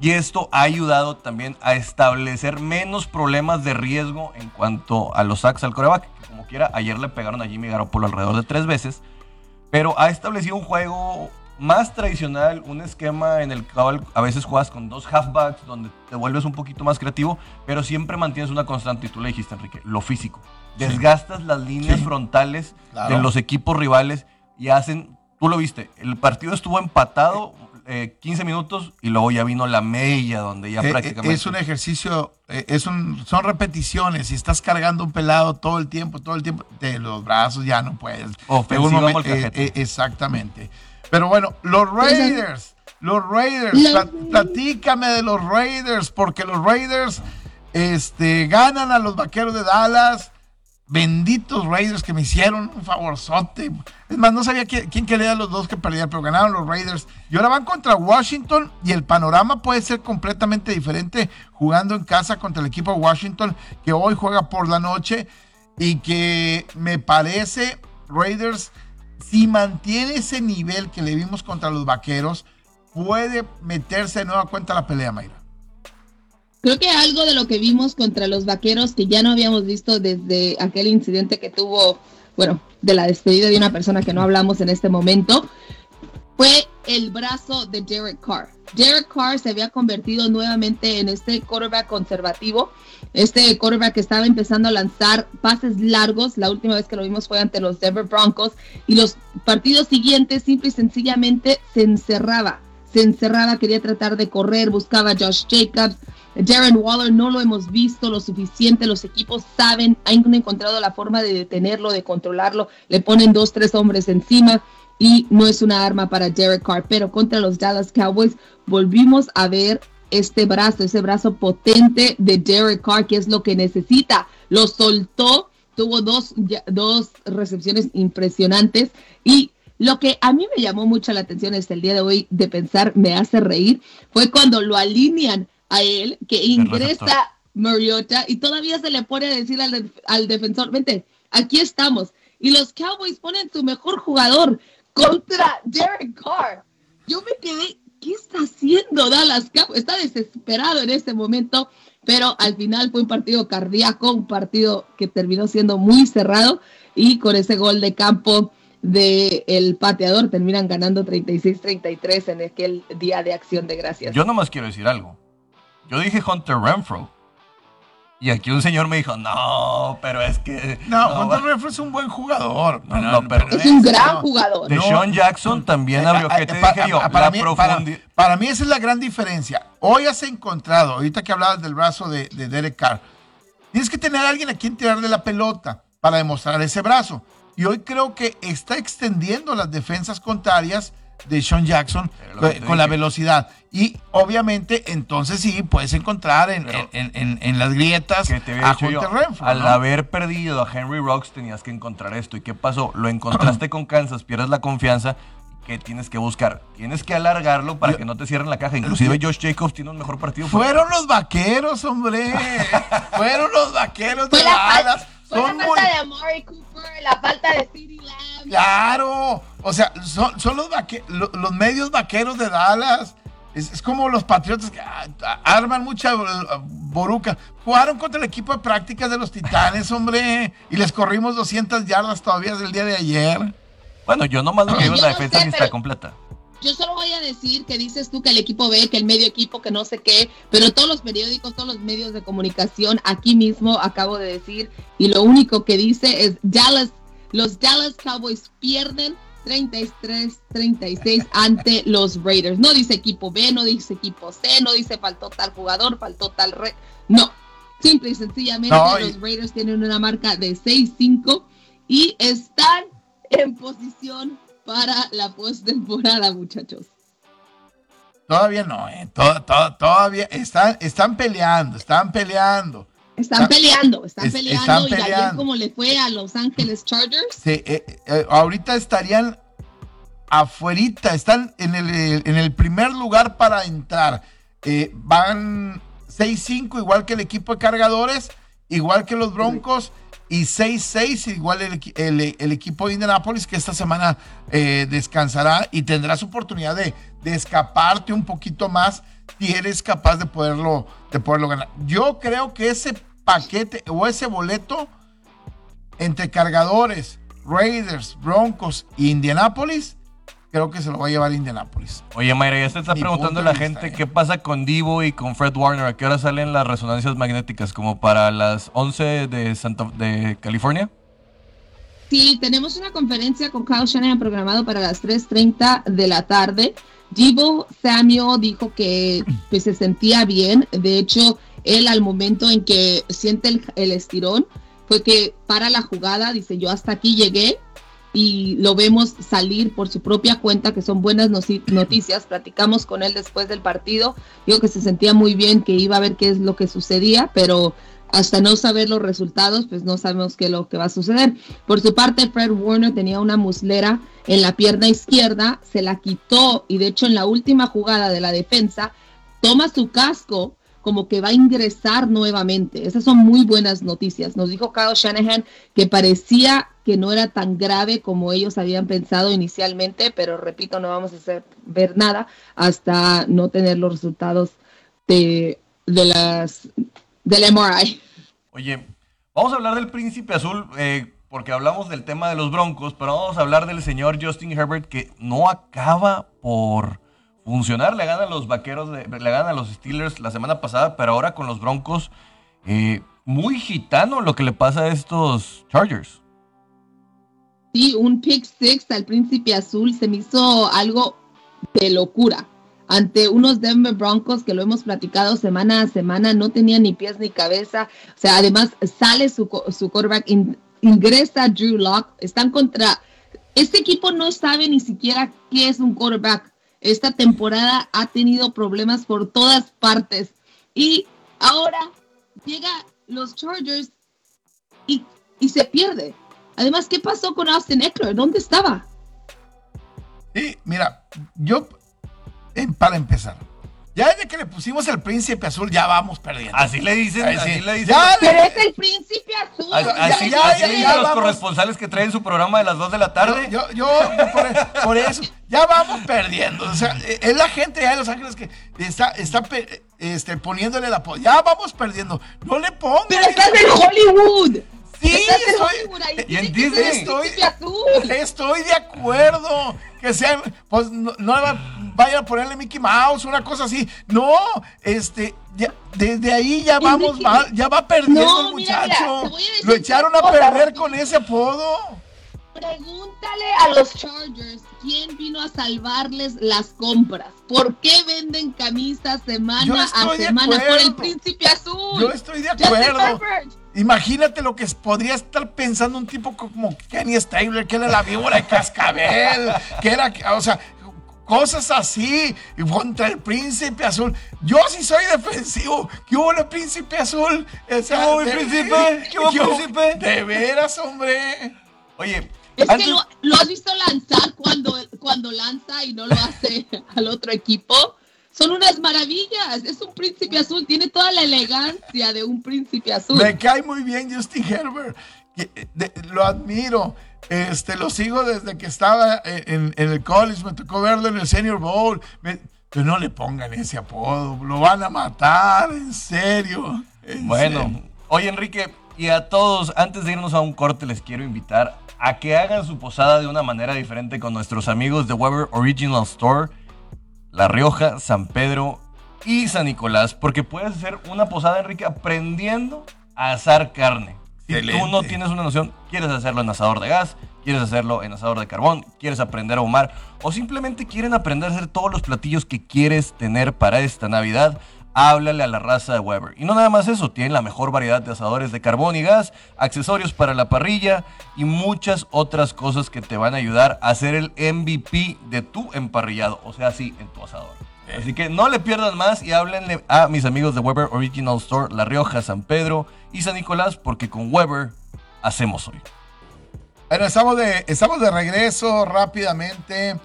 Y esto ha ayudado también a establecer menos problemas de riesgo en cuanto a los sacks al coreback. como quiera, ayer le pegaron a Jimmy Garoppolo alrededor de tres veces. Pero ha establecido un juego más tradicional, un esquema en el cual a veces juegas con dos halfbacks, donde te vuelves un poquito más creativo, pero siempre mantienes una constante. Y tú le dijiste, Enrique, lo físico. Desgastas las líneas frontales de los equipos rivales y hacen, tú lo viste, el partido estuvo empatado 15 eh, minutos y luego ya vino la media donde ya eh, eh, prácticamente... Es un ejercicio, es un, son repeticiones. Si estás cargando un pelado todo el tiempo, todo el tiempo, de los brazos ya no puedes. exactamente. Pero bueno, los Raiders, los Raiders, platícame de los Raiders, porque los Raiders este, ganan a los Vaqueros de Dallas benditos Raiders que me hicieron un favorzote. Es más, no sabía quién, quién quería los dos que perdían, pero ganaron los Raiders. Y ahora van contra Washington y el panorama puede ser completamente diferente jugando en casa contra el equipo Washington que hoy juega por la noche y que me parece Raiders, si mantiene ese nivel que le vimos contra los Vaqueros, puede meterse de nueva cuenta la pelea, Mayra. Creo que algo de lo que vimos contra los vaqueros que ya no habíamos visto desde aquel incidente que tuvo, bueno, de la despedida de una persona que no hablamos en este momento, fue el brazo de Derek Carr. Derek Carr se había convertido nuevamente en este quarterback conservativo, este quarterback que estaba empezando a lanzar pases largos. La última vez que lo vimos fue ante los Denver Broncos y los partidos siguientes simple y sencillamente se encerraba, se encerraba, quería tratar de correr, buscaba Josh Jacobs. Darren Waller no lo hemos visto lo suficiente, los equipos saben, han encontrado la forma de detenerlo, de controlarlo, le ponen dos, tres hombres encima y no es una arma para Derek Carr, pero contra los Dallas Cowboys volvimos a ver este brazo, ese brazo potente de Derek Carr, que es lo que necesita. Lo soltó, tuvo dos, dos recepciones impresionantes y lo que a mí me llamó mucho la atención hasta el día de hoy de pensar, me hace reír, fue cuando lo alinean a él, que ingresa Mariota y todavía se le pone a decir al, al defensor, vente, aquí estamos. Y los Cowboys ponen su mejor jugador, contra Derek Carr. Yo me quedé, ¿qué está haciendo Dallas Cowboys? Está desesperado en este momento, pero al final fue un partido cardíaco, un partido que terminó siendo muy cerrado y con ese gol de campo del el pateador terminan ganando 36-33 en aquel día de acción de gracias. Yo nomás quiero decir algo. Yo dije Hunter Renfro y aquí un señor me dijo, no, pero es que... No, Hunter Renfro es un buen jugador. No, no, pero es un gran jugador. De Sean Jackson también eh, abrió, ¿qué te dije yo? Para, mí, para, mí esa es la gran diferencia. Hoy has encontrado, ahorita que hablabas del brazo de, de Derek Carr, tienes que tener a alguien a quien tirarle la pelota para demostrar ese brazo. Y hoy creo que está extendiendo las defensas contrarias de Sean Jackson con la velocidad. Y obviamente entonces sí puedes encontrar en, en, las grietas a Al haber perdido a Henry Rocks tenías que encontrar esto. ¿Y qué pasó? Lo encontraste con Kansas, pierdes la confianza. que tienes que buscar? Tienes que alargarlo para que no te cierren la caja. Inclusive Josh Jacobs tiene un mejor partido. Fueron los vaqueros, hombre. Fueron los vaqueros de Dallas. Fue la falta de Amari Cooper, la falta de CeeDee Lamb. Claro, o sea, son, son los, los medios vaqueros de Dallas. Es, como los patriotas que ah, arman mucha boruca. Jugaron contra el equipo de prácticas de los Titanes, hombre, y les corrimos 200 yardas todavía del día de ayer. Bueno, yo nomás lo que digo la defensa sí está completa. Yo solo voy a decir que dices tú que el equipo B, que el medio equipo, que no sé qué, pero todos los periódicos, todos los medios de comunicación, aquí mismo acabo de decir, y lo único que dice es Dallas, los Dallas Cowboys pierden 33-36 ante los Raiders. No dice equipo B, no dice equipo C, no dice faltó tal jugador, faltó tal re... No, simple y sencillamente los Raiders tienen una marca de 6-5 y están en posición para la postemporada, muchachos. Todavía no, ¿eh? todavía están, están peleando, están peleando. Están peleando, están peleando. y ayer como le fue a Los Ángeles Chargers. Sí, eh, eh, ahorita estarían afuerita, están en el, en el primer lugar para entrar. Eh, van 6-5, igual que el equipo de cargadores, igual que los Broncos y 6-6, igual el, equipo de Indianapolis, que esta semana eh, descansará y tendrás oportunidad de, escaparte un poquito más si eres capaz de poderlo, de poderlo ganar. Yo creo que ese paquete o ese boleto entre cargadores, Raiders, Broncos y Indianapolis creo que se lo va a llevar a Indianapolis. Oye, Mayra, ya se está preguntando la gente qué pasa con Divo y con Fred Warner. ¿A qué hora salen las resonancias magnéticas? ¿Como para las 11 de, Santa, de California? Sí, tenemos una conferencia con Kyle Shanahan programado para las 3.30 de la tarde. Divo Samuel dijo que pues, se sentía bien. De hecho, él al momento en que siente el, el estirón, fue que para la jugada, dice yo hasta aquí llegué, y lo vemos salir por su propia cuenta, que son buenas noticias. Platicamos con él después del partido, digo que se sentía muy bien, que iba a ver qué es lo que sucedía, pero hasta no saber los resultados, pues no sabemos qué es lo que va a suceder. Por su parte, Fred Warner tenía una muslera en la pierna izquierda, se la quitó y de hecho en la última jugada de la defensa, toma su casco como que va a ingresar nuevamente. Esas son muy buenas noticias. Nos dijo Kyle Shanahan que parecía que no era tan grave como ellos habían pensado inicialmente, pero repito, no vamos a hacer, ver nada hasta no tener los resultados de, de las del MRI. Oye, vamos a hablar del príncipe azul. Eh, porque hablamos del tema de los Broncos, pero vamos a hablar del señor Justin Herbert que no acaba por funcionar. Le ganan los vaqueros, le ganan los Steelers la semana pasada, pero ahora con los Broncos, eh, muy gitano lo que le pasa a estos Chargers. Un pick six al príncipe azul se me hizo algo de locura ante unos Denver Broncos que lo hemos platicado semana a semana, no tenía ni pies ni cabeza. O sea, además sale su, su quarterback, ingresa Drew Locke, están contra... Este equipo no sabe ni siquiera qué es un quarterback. Esta temporada ha tenido problemas por todas partes. Y ahora llega los Chargers y, y se pierde. Además, ¿qué pasó con Austin Eckler? ¿Dónde estaba? Sí, mira, yo para empezar. Ya desde que le pusimos el príncipe azul, ya vamos perdiendo. Así le dicen, así le dicen. Pero es el príncipe azul. Así, ya, ya, ya, los corresponsales que traen su programa de las 2 de la tarde. Yo, yo, por, eso, ya vamos perdiendo. O sea, es la gente de Los Ángeles que está, está este, poniéndole la... Ya vamos perdiendo. No le pongas. Pero estás en Hollywood. Sí, estoy, y en Disney. Estoy, estoy de acuerdo. Que sean, pues no, no vayan a ponerle Mickey Mouse, una cosa así. No, este, ya, desde ahí ya vamos mal, ya va perdiendo el muchacho. Lo echaron a perder con ese apodo. Pregúntale a los Chargers quién vino a salvarles las compras. ¿Por qué venden camisas semana a semana por el príncipe azul? Yo estoy de acuerdo. Imagínate lo que podría estar pensando un tipo como Kenny Stabler, que era la víbora de cascabel, que era, o sea, cosas así contra el príncipe azul. Yo sí soy defensivo. ¿Qué hubo el príncipe azul? ¿Qué hubo el príncipe? ¿Qué hubo príncipe? De veras, hombre. Oye, es que lo, has visto lanzar cuando, cuando lanza y no lo hace al otro equipo. Son unas maravillas. Es un príncipe azul. Tiene toda la elegancia de un príncipe azul. Me cae muy bien Justin Herbert. lo admiro. Este, lo sigo desde que estaba en, el college, me tocó verlo en el Senior Bowl. pero no le pongan ese apodo, lo van a matar, en serio. bueno, oye Enrique, y a todos, antes de irnos a un corte, les quiero invitar a que hagan su posada de una manera diferente con nuestros amigos de Weber Original Store, La Rioja, San Pedro y San Nicolás, porque puedes hacer una posada, Enrique, aprendiendo a asar carne. Si tú no tienes una noción, quieres hacerlo en asador de gas, quieres hacerlo en asador de carbón, quieres aprender a humar o simplemente quieren aprender a hacer todos los platillos que quieres tener para esta Navidad, háblale a la raza de Weber. Y no nada más eso, tienen la mejor variedad de asadores de carbón y gas, accesorios para la parrilla y muchas otras cosas que te van a ayudar a hacer el MVP de tu emparrillado, o sea, sí, en tu asador. Así que no le pierdan más y háblenle a mis amigos de Weber Original Store, La Rioja, San Pedro y San Nicolás, porque con Weber hacemos hoy. Bueno, estamos de, estamos de regreso rápidamente.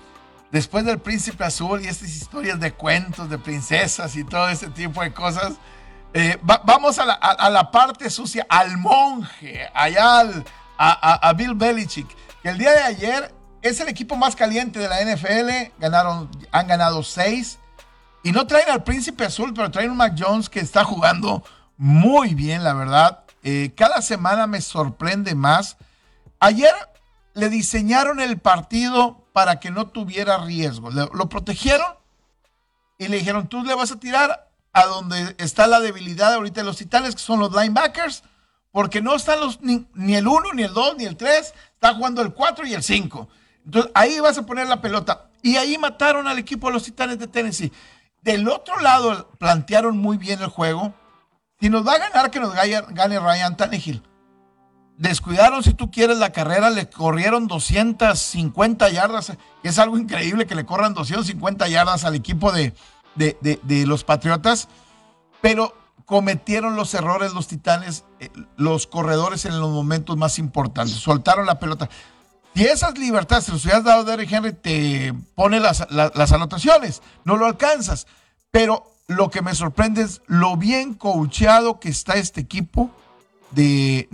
Después del Príncipe Azul y estas historias de cuentos de princesas y todo ese tipo de cosas, eh, vamos a la, parte sucia, al monje, allá a, a Bill Belichick, que el día de ayer es el equipo más caliente de la NFL. Ganaron, han ganado seis. Y no traen al Príncipe Azul, pero traen un Mac Jones que está jugando muy bien, la verdad. Eh, cada semana me sorprende más. Ayer le diseñaron el partido para que no tuviera riesgo. lo protegieron y le dijeron, tú le vas a tirar a donde está la debilidad ahorita de los titanes, que son los linebackers, porque no están los, ni, el 1, ni el 2, ni el 3, está jugando el 4 y el 5. Entonces ahí vas a poner la pelota. Y ahí mataron al equipo de los titanes de Tennessee. Del otro lado plantearon muy bien el juego. Si nos va a ganar, que nos gane Ryan Tannehill. Descuidaron, si tú quieres, la carrera. Le corrieron 250 yardas, es algo increíble que le corran 250 yardas al equipo de, de, los Patriotas. Pero cometieron los errores los Titanes, eh, los corredores en los momentos más importantes. Soltaron la pelota. Si esas libertades se los hubieras dado a Derrick Henry, te pone las, anotaciones. No lo alcanzas. Pero lo que me sorprende es lo bien coacheado que está este equipo de,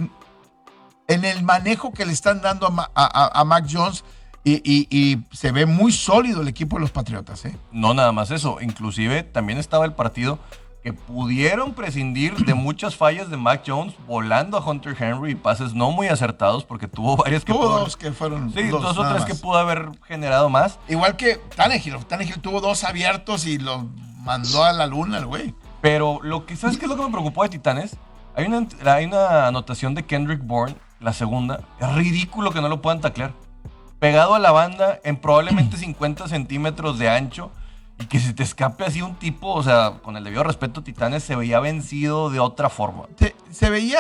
en el manejo que le están dando a, Mac Jones. Y, se ve muy sólido el equipo de los Patriotas. ¿eh? No nada más eso. Inclusive también estaba el partido que pudieron prescindir de muchas fallas de Mac Jones volando a Hunter Henry y pases no muy acertados porque tuvo varias que Tuvo pudo- dos que fueron. Sí, dos, dos, o tres que pudo haber generado más. Igual que Tannehill. Tannehill tuvo dos abiertos y los mandó a la luna el güey. Pero lo que, ¿sabes qué es lo que me preocupó de Titanes? Hay una, hay una anotación de Kendrick Bourne, la segunda. Es ridículo que no lo puedan taclear. Pegado a la banda en probablemente 50 centímetros de ancho. Y que se te escape así un tipo, o sea, con el debido respeto, Titanes se veía vencido de otra forma. Se, se veía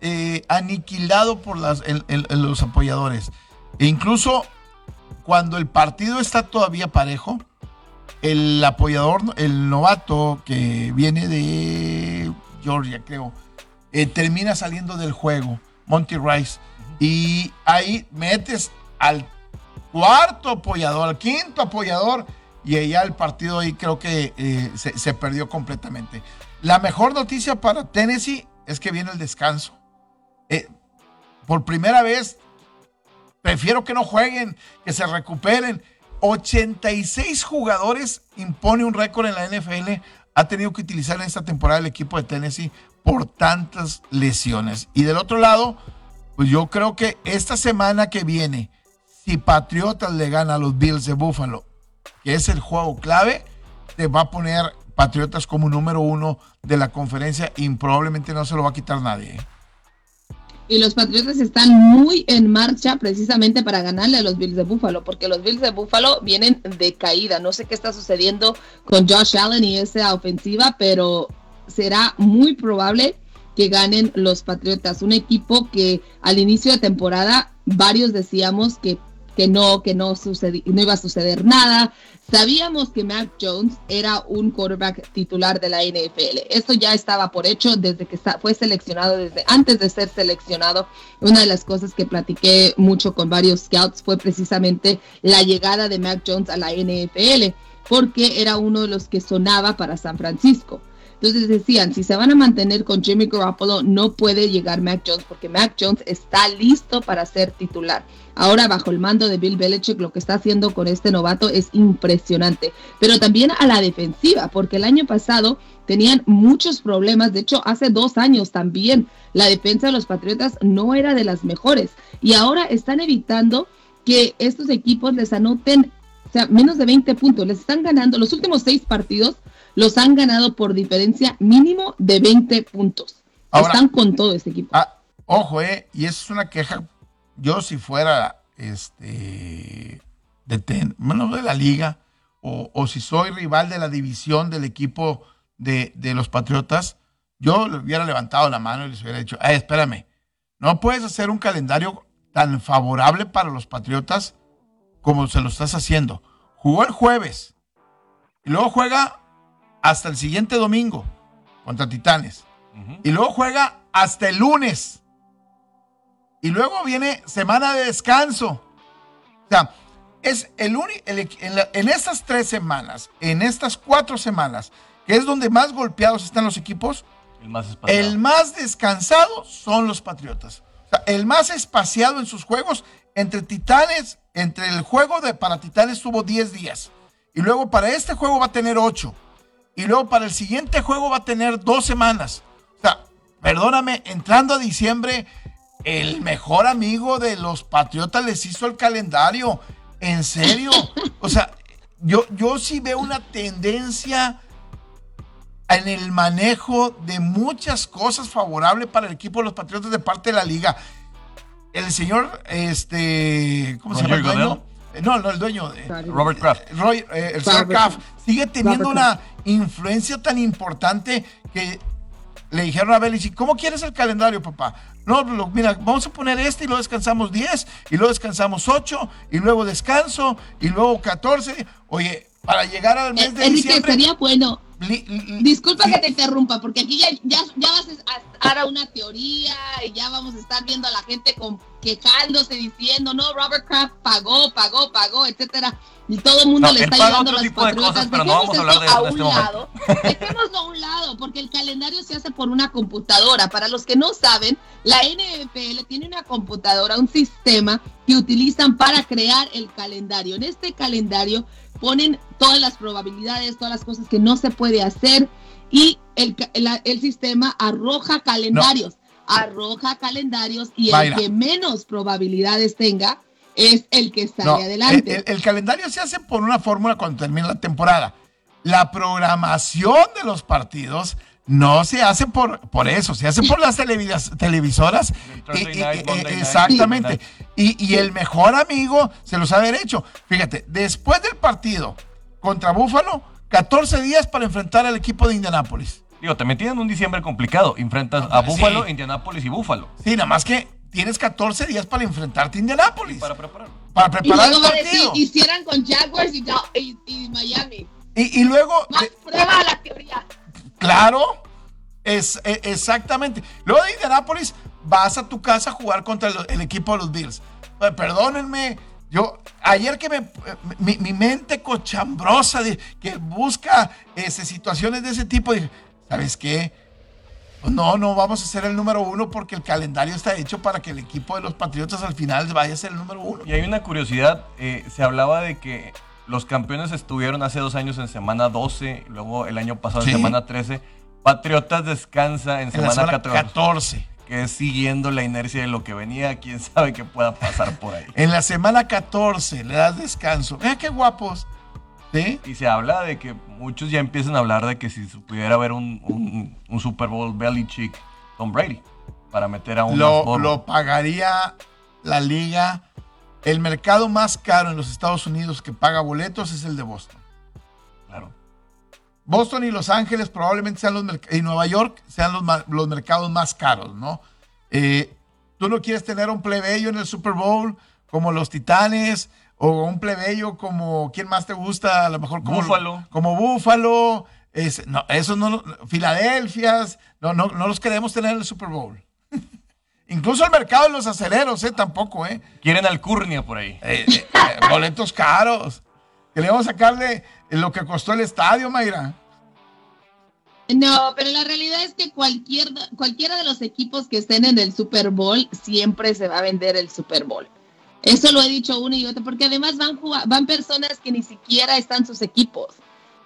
eh, aniquilado por las, el- el- el- los apoyadores. E incluso cuando el partido está todavía parejo, el apoyador, el novato que viene de Georgia, creo, eh, termina saliendo del juego, Monty Rice. Y ahí metes al cuarto apoyador, al quinto apoyador, y allá el partido ahí creo que eh, se, se perdió completamente. La mejor noticia para Tennessee es que viene el descanso. Eh, por primera vez, prefiero que no jueguen, que se recuperen. 86 jugadores impone un récord en la NFL. Ha tenido que utilizar en esta temporada el equipo de Tennessee por tantas lesiones. Y del otro lado, pues yo creo que esta semana que viene, si Patriotas le gana a los Bills de Buffalo, que es el juego clave, te va a poner Patriotas como número uno de la conferencia y probablemente no se lo va a quitar nadie. ¿eh? Y los Patriotas están muy en marcha precisamente para ganarle a los Bills de Buffalo, porque los Bills de Buffalo vienen de caída. No sé qué está sucediendo con Josh Allen y esa ofensiva, pero será muy probable que ganen los Patriotas. Un equipo que al inicio de temporada varios decíamos que, que no, que no, no iba a suceder nada. Sabíamos que Mac Jones era un quarterback titular de la NFL. Esto ya estaba por hecho desde que fue seleccionado, desde antes de ser seleccionado. Una de las cosas que platiqué mucho con varios scouts fue precisamente la llegada de Mac Jones a la NFL, porque era uno de los que sonaba para San Francisco. Entonces decían, si se van a mantener con Jimmy Garoppolo, no puede llegar Mac Jones porque Mac Jones está listo para ser titular. Ahora bajo el mando de Bill Belichick lo que está haciendo con este novato es impresionante. Pero también a la defensiva, porque el año pasado tenían muchos problemas. De hecho, hace dos años también la defensa de los Patriotas no era de las mejores. Y ahora están evitando que estos equipos les anoten o sea, menos de 20 puntos. Les están ganando los últimos seis partidos los han ganado por diferencia mínimo de 20 puntos. Ahora- Están con todo este equipo. Ah, ojo, eh, y eso es una queja. Yo si fuera este de, ten- bueno, de la liga, o, o si soy rival de la división del equipo de, de los Patriotas, yo le hubiera levantado la mano y les hubiera dicho, "Ay, espérame, no puedes hacer un calendario tan favorable para los Patriotas como se lo estás haciendo. Jugó el jueves y luego juega hasta el siguiente domingo contra Titanes. Y luego juega hasta el lunes. Y luego viene semana de descanso. O sea, es el único, en, la- en estas tres semanas, en estas cuatro semanas, que es donde más golpeados están los equipos, El más espaciado. el más descansado son los Patriotas. O sea, el más espaciado en sus juegos, entre Titanes, entre el juego de para Titanes tuvo 10 días. Y luego para este juego va a tener 8. Y luego para el siguiente juego va a tener dos semanas. O sea, perdóname, entrando a diciembre, el mejor amigo de los Patriotas les hizo el calendario. En serio. O sea, yo, yo sí veo una tendencia en el manejo de muchas cosas favorables para el equipo de los Patriotas de parte de la liga. El señor, este, ¿cómo se llama? No, no, el dueño. eh, Robert Kraft. Roy, eh, el señor Kraft sigue teniendo una influencia tan importante que le dijeron a Belichick, ¿cómo quieres el calendario, papá? No, lo- mira, vamos a poner este y luego descansamos 10, y luego descansamos 8, y luego descanso, y luego 14. Oye, para llegar al mes Eh, de Enrique, diciembre... sería bueno. li- li- Disculpa que te interrumpa, porque aquí ya, ya, ya vas a a una teoría y ya vamos a estar viendo a la gente con, quejándose, diciendo, no, Robert Kraft pagó, pagó, pagó, etcétera. Y todo el mundo No, le está tipo de patriotas. no Dejemos vamos a hablar de este un momento. lado. Dejémoslo a un lado porque el calendario se hace por una computadora. Para los que no saben, la NFL tiene una computadora, un sistema que utilizan para crear el calendario. En este calendario ponen todas las probabilidades, todas las cosas que no se puede hacer y el, el, sistema arroja calendarios, arroja calendarios y el que menos probabilidades tenga es el que sale adelante. El, calendario se hace por una fórmula cuando termina la temporada. La programación de los partidos no se hace por, por eso, se hace por las televisoras. exactamente. Y, y, el mejor amigo se los ha derecho. Fíjate, después del partido contra Búfalo, 14 días para enfrentar al equipo de Indianápolis. Digo, también tienen un diciembre complicado. Enfrentas a Búfalo, Indianápolis y Búfalo. Sí, nada más que tienes 14 días para enfrentarte a Indianápolis. Para prepararlo. Para preparar el partido. hicieran con Jaguars y, Miami. Y, luego. Más prueba la teoría. Claro. Es, e, exactamente. Luego de Indianápolis, vas a tu casa a jugar contra el, equipo de los Bills. Perdónenme. Yo, ayer que me, mi, mente cochambrosa de, que busca ese, situaciones de ese tipo, dije, ¿sabes qué? No, no vamos a ser el número uno porque el calendario está hecho para que el equipo de los Patriotas al final vaya a ser el número uno. Y hay una curiosidad, eh, se hablaba de que los campeones estuvieron hace dos años en semana 12, luego el año pasado en semana 13. Patriotas descansa en, semana, 14, Que es siguiendo la inercia de lo que venía, quién sabe qué pueda pasar por ahí. en la semana 14 le das descanso. Mira qué guapos. Y se habla de que muchos ya empiezan a hablar de que si pudiera haber un, Super Bowl Chick Tom Brady para meter a un lo, lo pagaría la liga. El mercado más caro en los Estados Unidos que paga boletos es el de Boston. Claro. Boston y Los Ángeles probablemente sean los y Nueva York sean los, los mercados más caros, ¿no? Eh, tú no quieres tener un plebeyo en el Super Bowl como los Titanes, o un plebeyo como, ¿quién más te gusta? A lo mejor como Búfalo. Como Búfalo. Es, no, eso no, Filadelfias, no, no, no los queremos tener en el Super Bowl. Incluso el mercado de los aceleros, ¿eh? Tampoco, ¿eh? Quieren alcurnia por ahí. Eh, eh, eh, boletos caros. Queremos sacarle lo que costó el estadio, Mayra. No, pero la realidad es que cualquier, cualquiera de los equipos que estén en el Super Bowl siempre se va a vender el Super Bowl. Eso lo he dicho una y otra, porque además van, van personas que ni siquiera están sus equipos.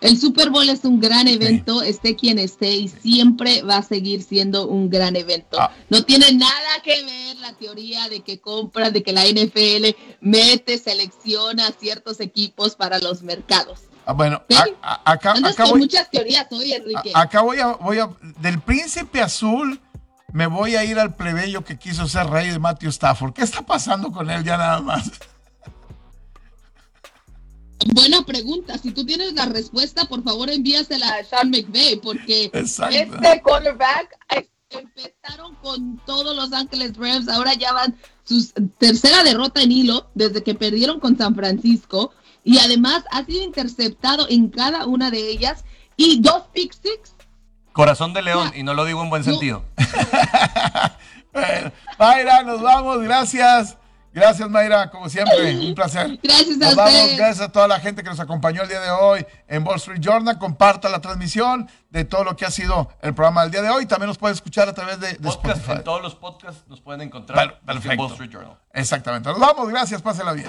El Super Bowl es un gran evento, esté quien esté, y siempre va a seguir siendo un gran evento. Ah. No tiene nada que ver la teoría de que compra, de que la NFL mete, selecciona ciertos equipos para los mercados. Ah, bueno, acá, acá voy, muchas teorías hoy, Enrique. Acá voy a, voy a, del príncipe azul me voy a ir al plebeyo que quiso ser rey de Matthew Stafford. ¿Qué está pasando con él ya nada más? Buena pregunta. Si tú tienes la respuesta, por favor envíasela a Sean McVay, porque este cornerback empezaron con todos los Ángeles Rams, ahora ya van su tercera derrota en hilo desde que perdieron con San Francisco y además ha sido interceptado en cada una de ellas y dos pick six Corazón de león, y no lo digo en buen sentido. Mayra, nos vamos, gracias. Gracias, Mayra, como siempre, un placer. Gracias a nos gracias a toda la gente que nos acompañó el día de hoy en Wall Street Journal. Comparta la transmisión de todo lo que ha sido el programa del día de hoy. También nos puede escuchar a través de, Spotify. En todos los podcasts nos pueden encontrar en Wall Street Journal. Exactamente. Nos vamos, gracias, pásela bien.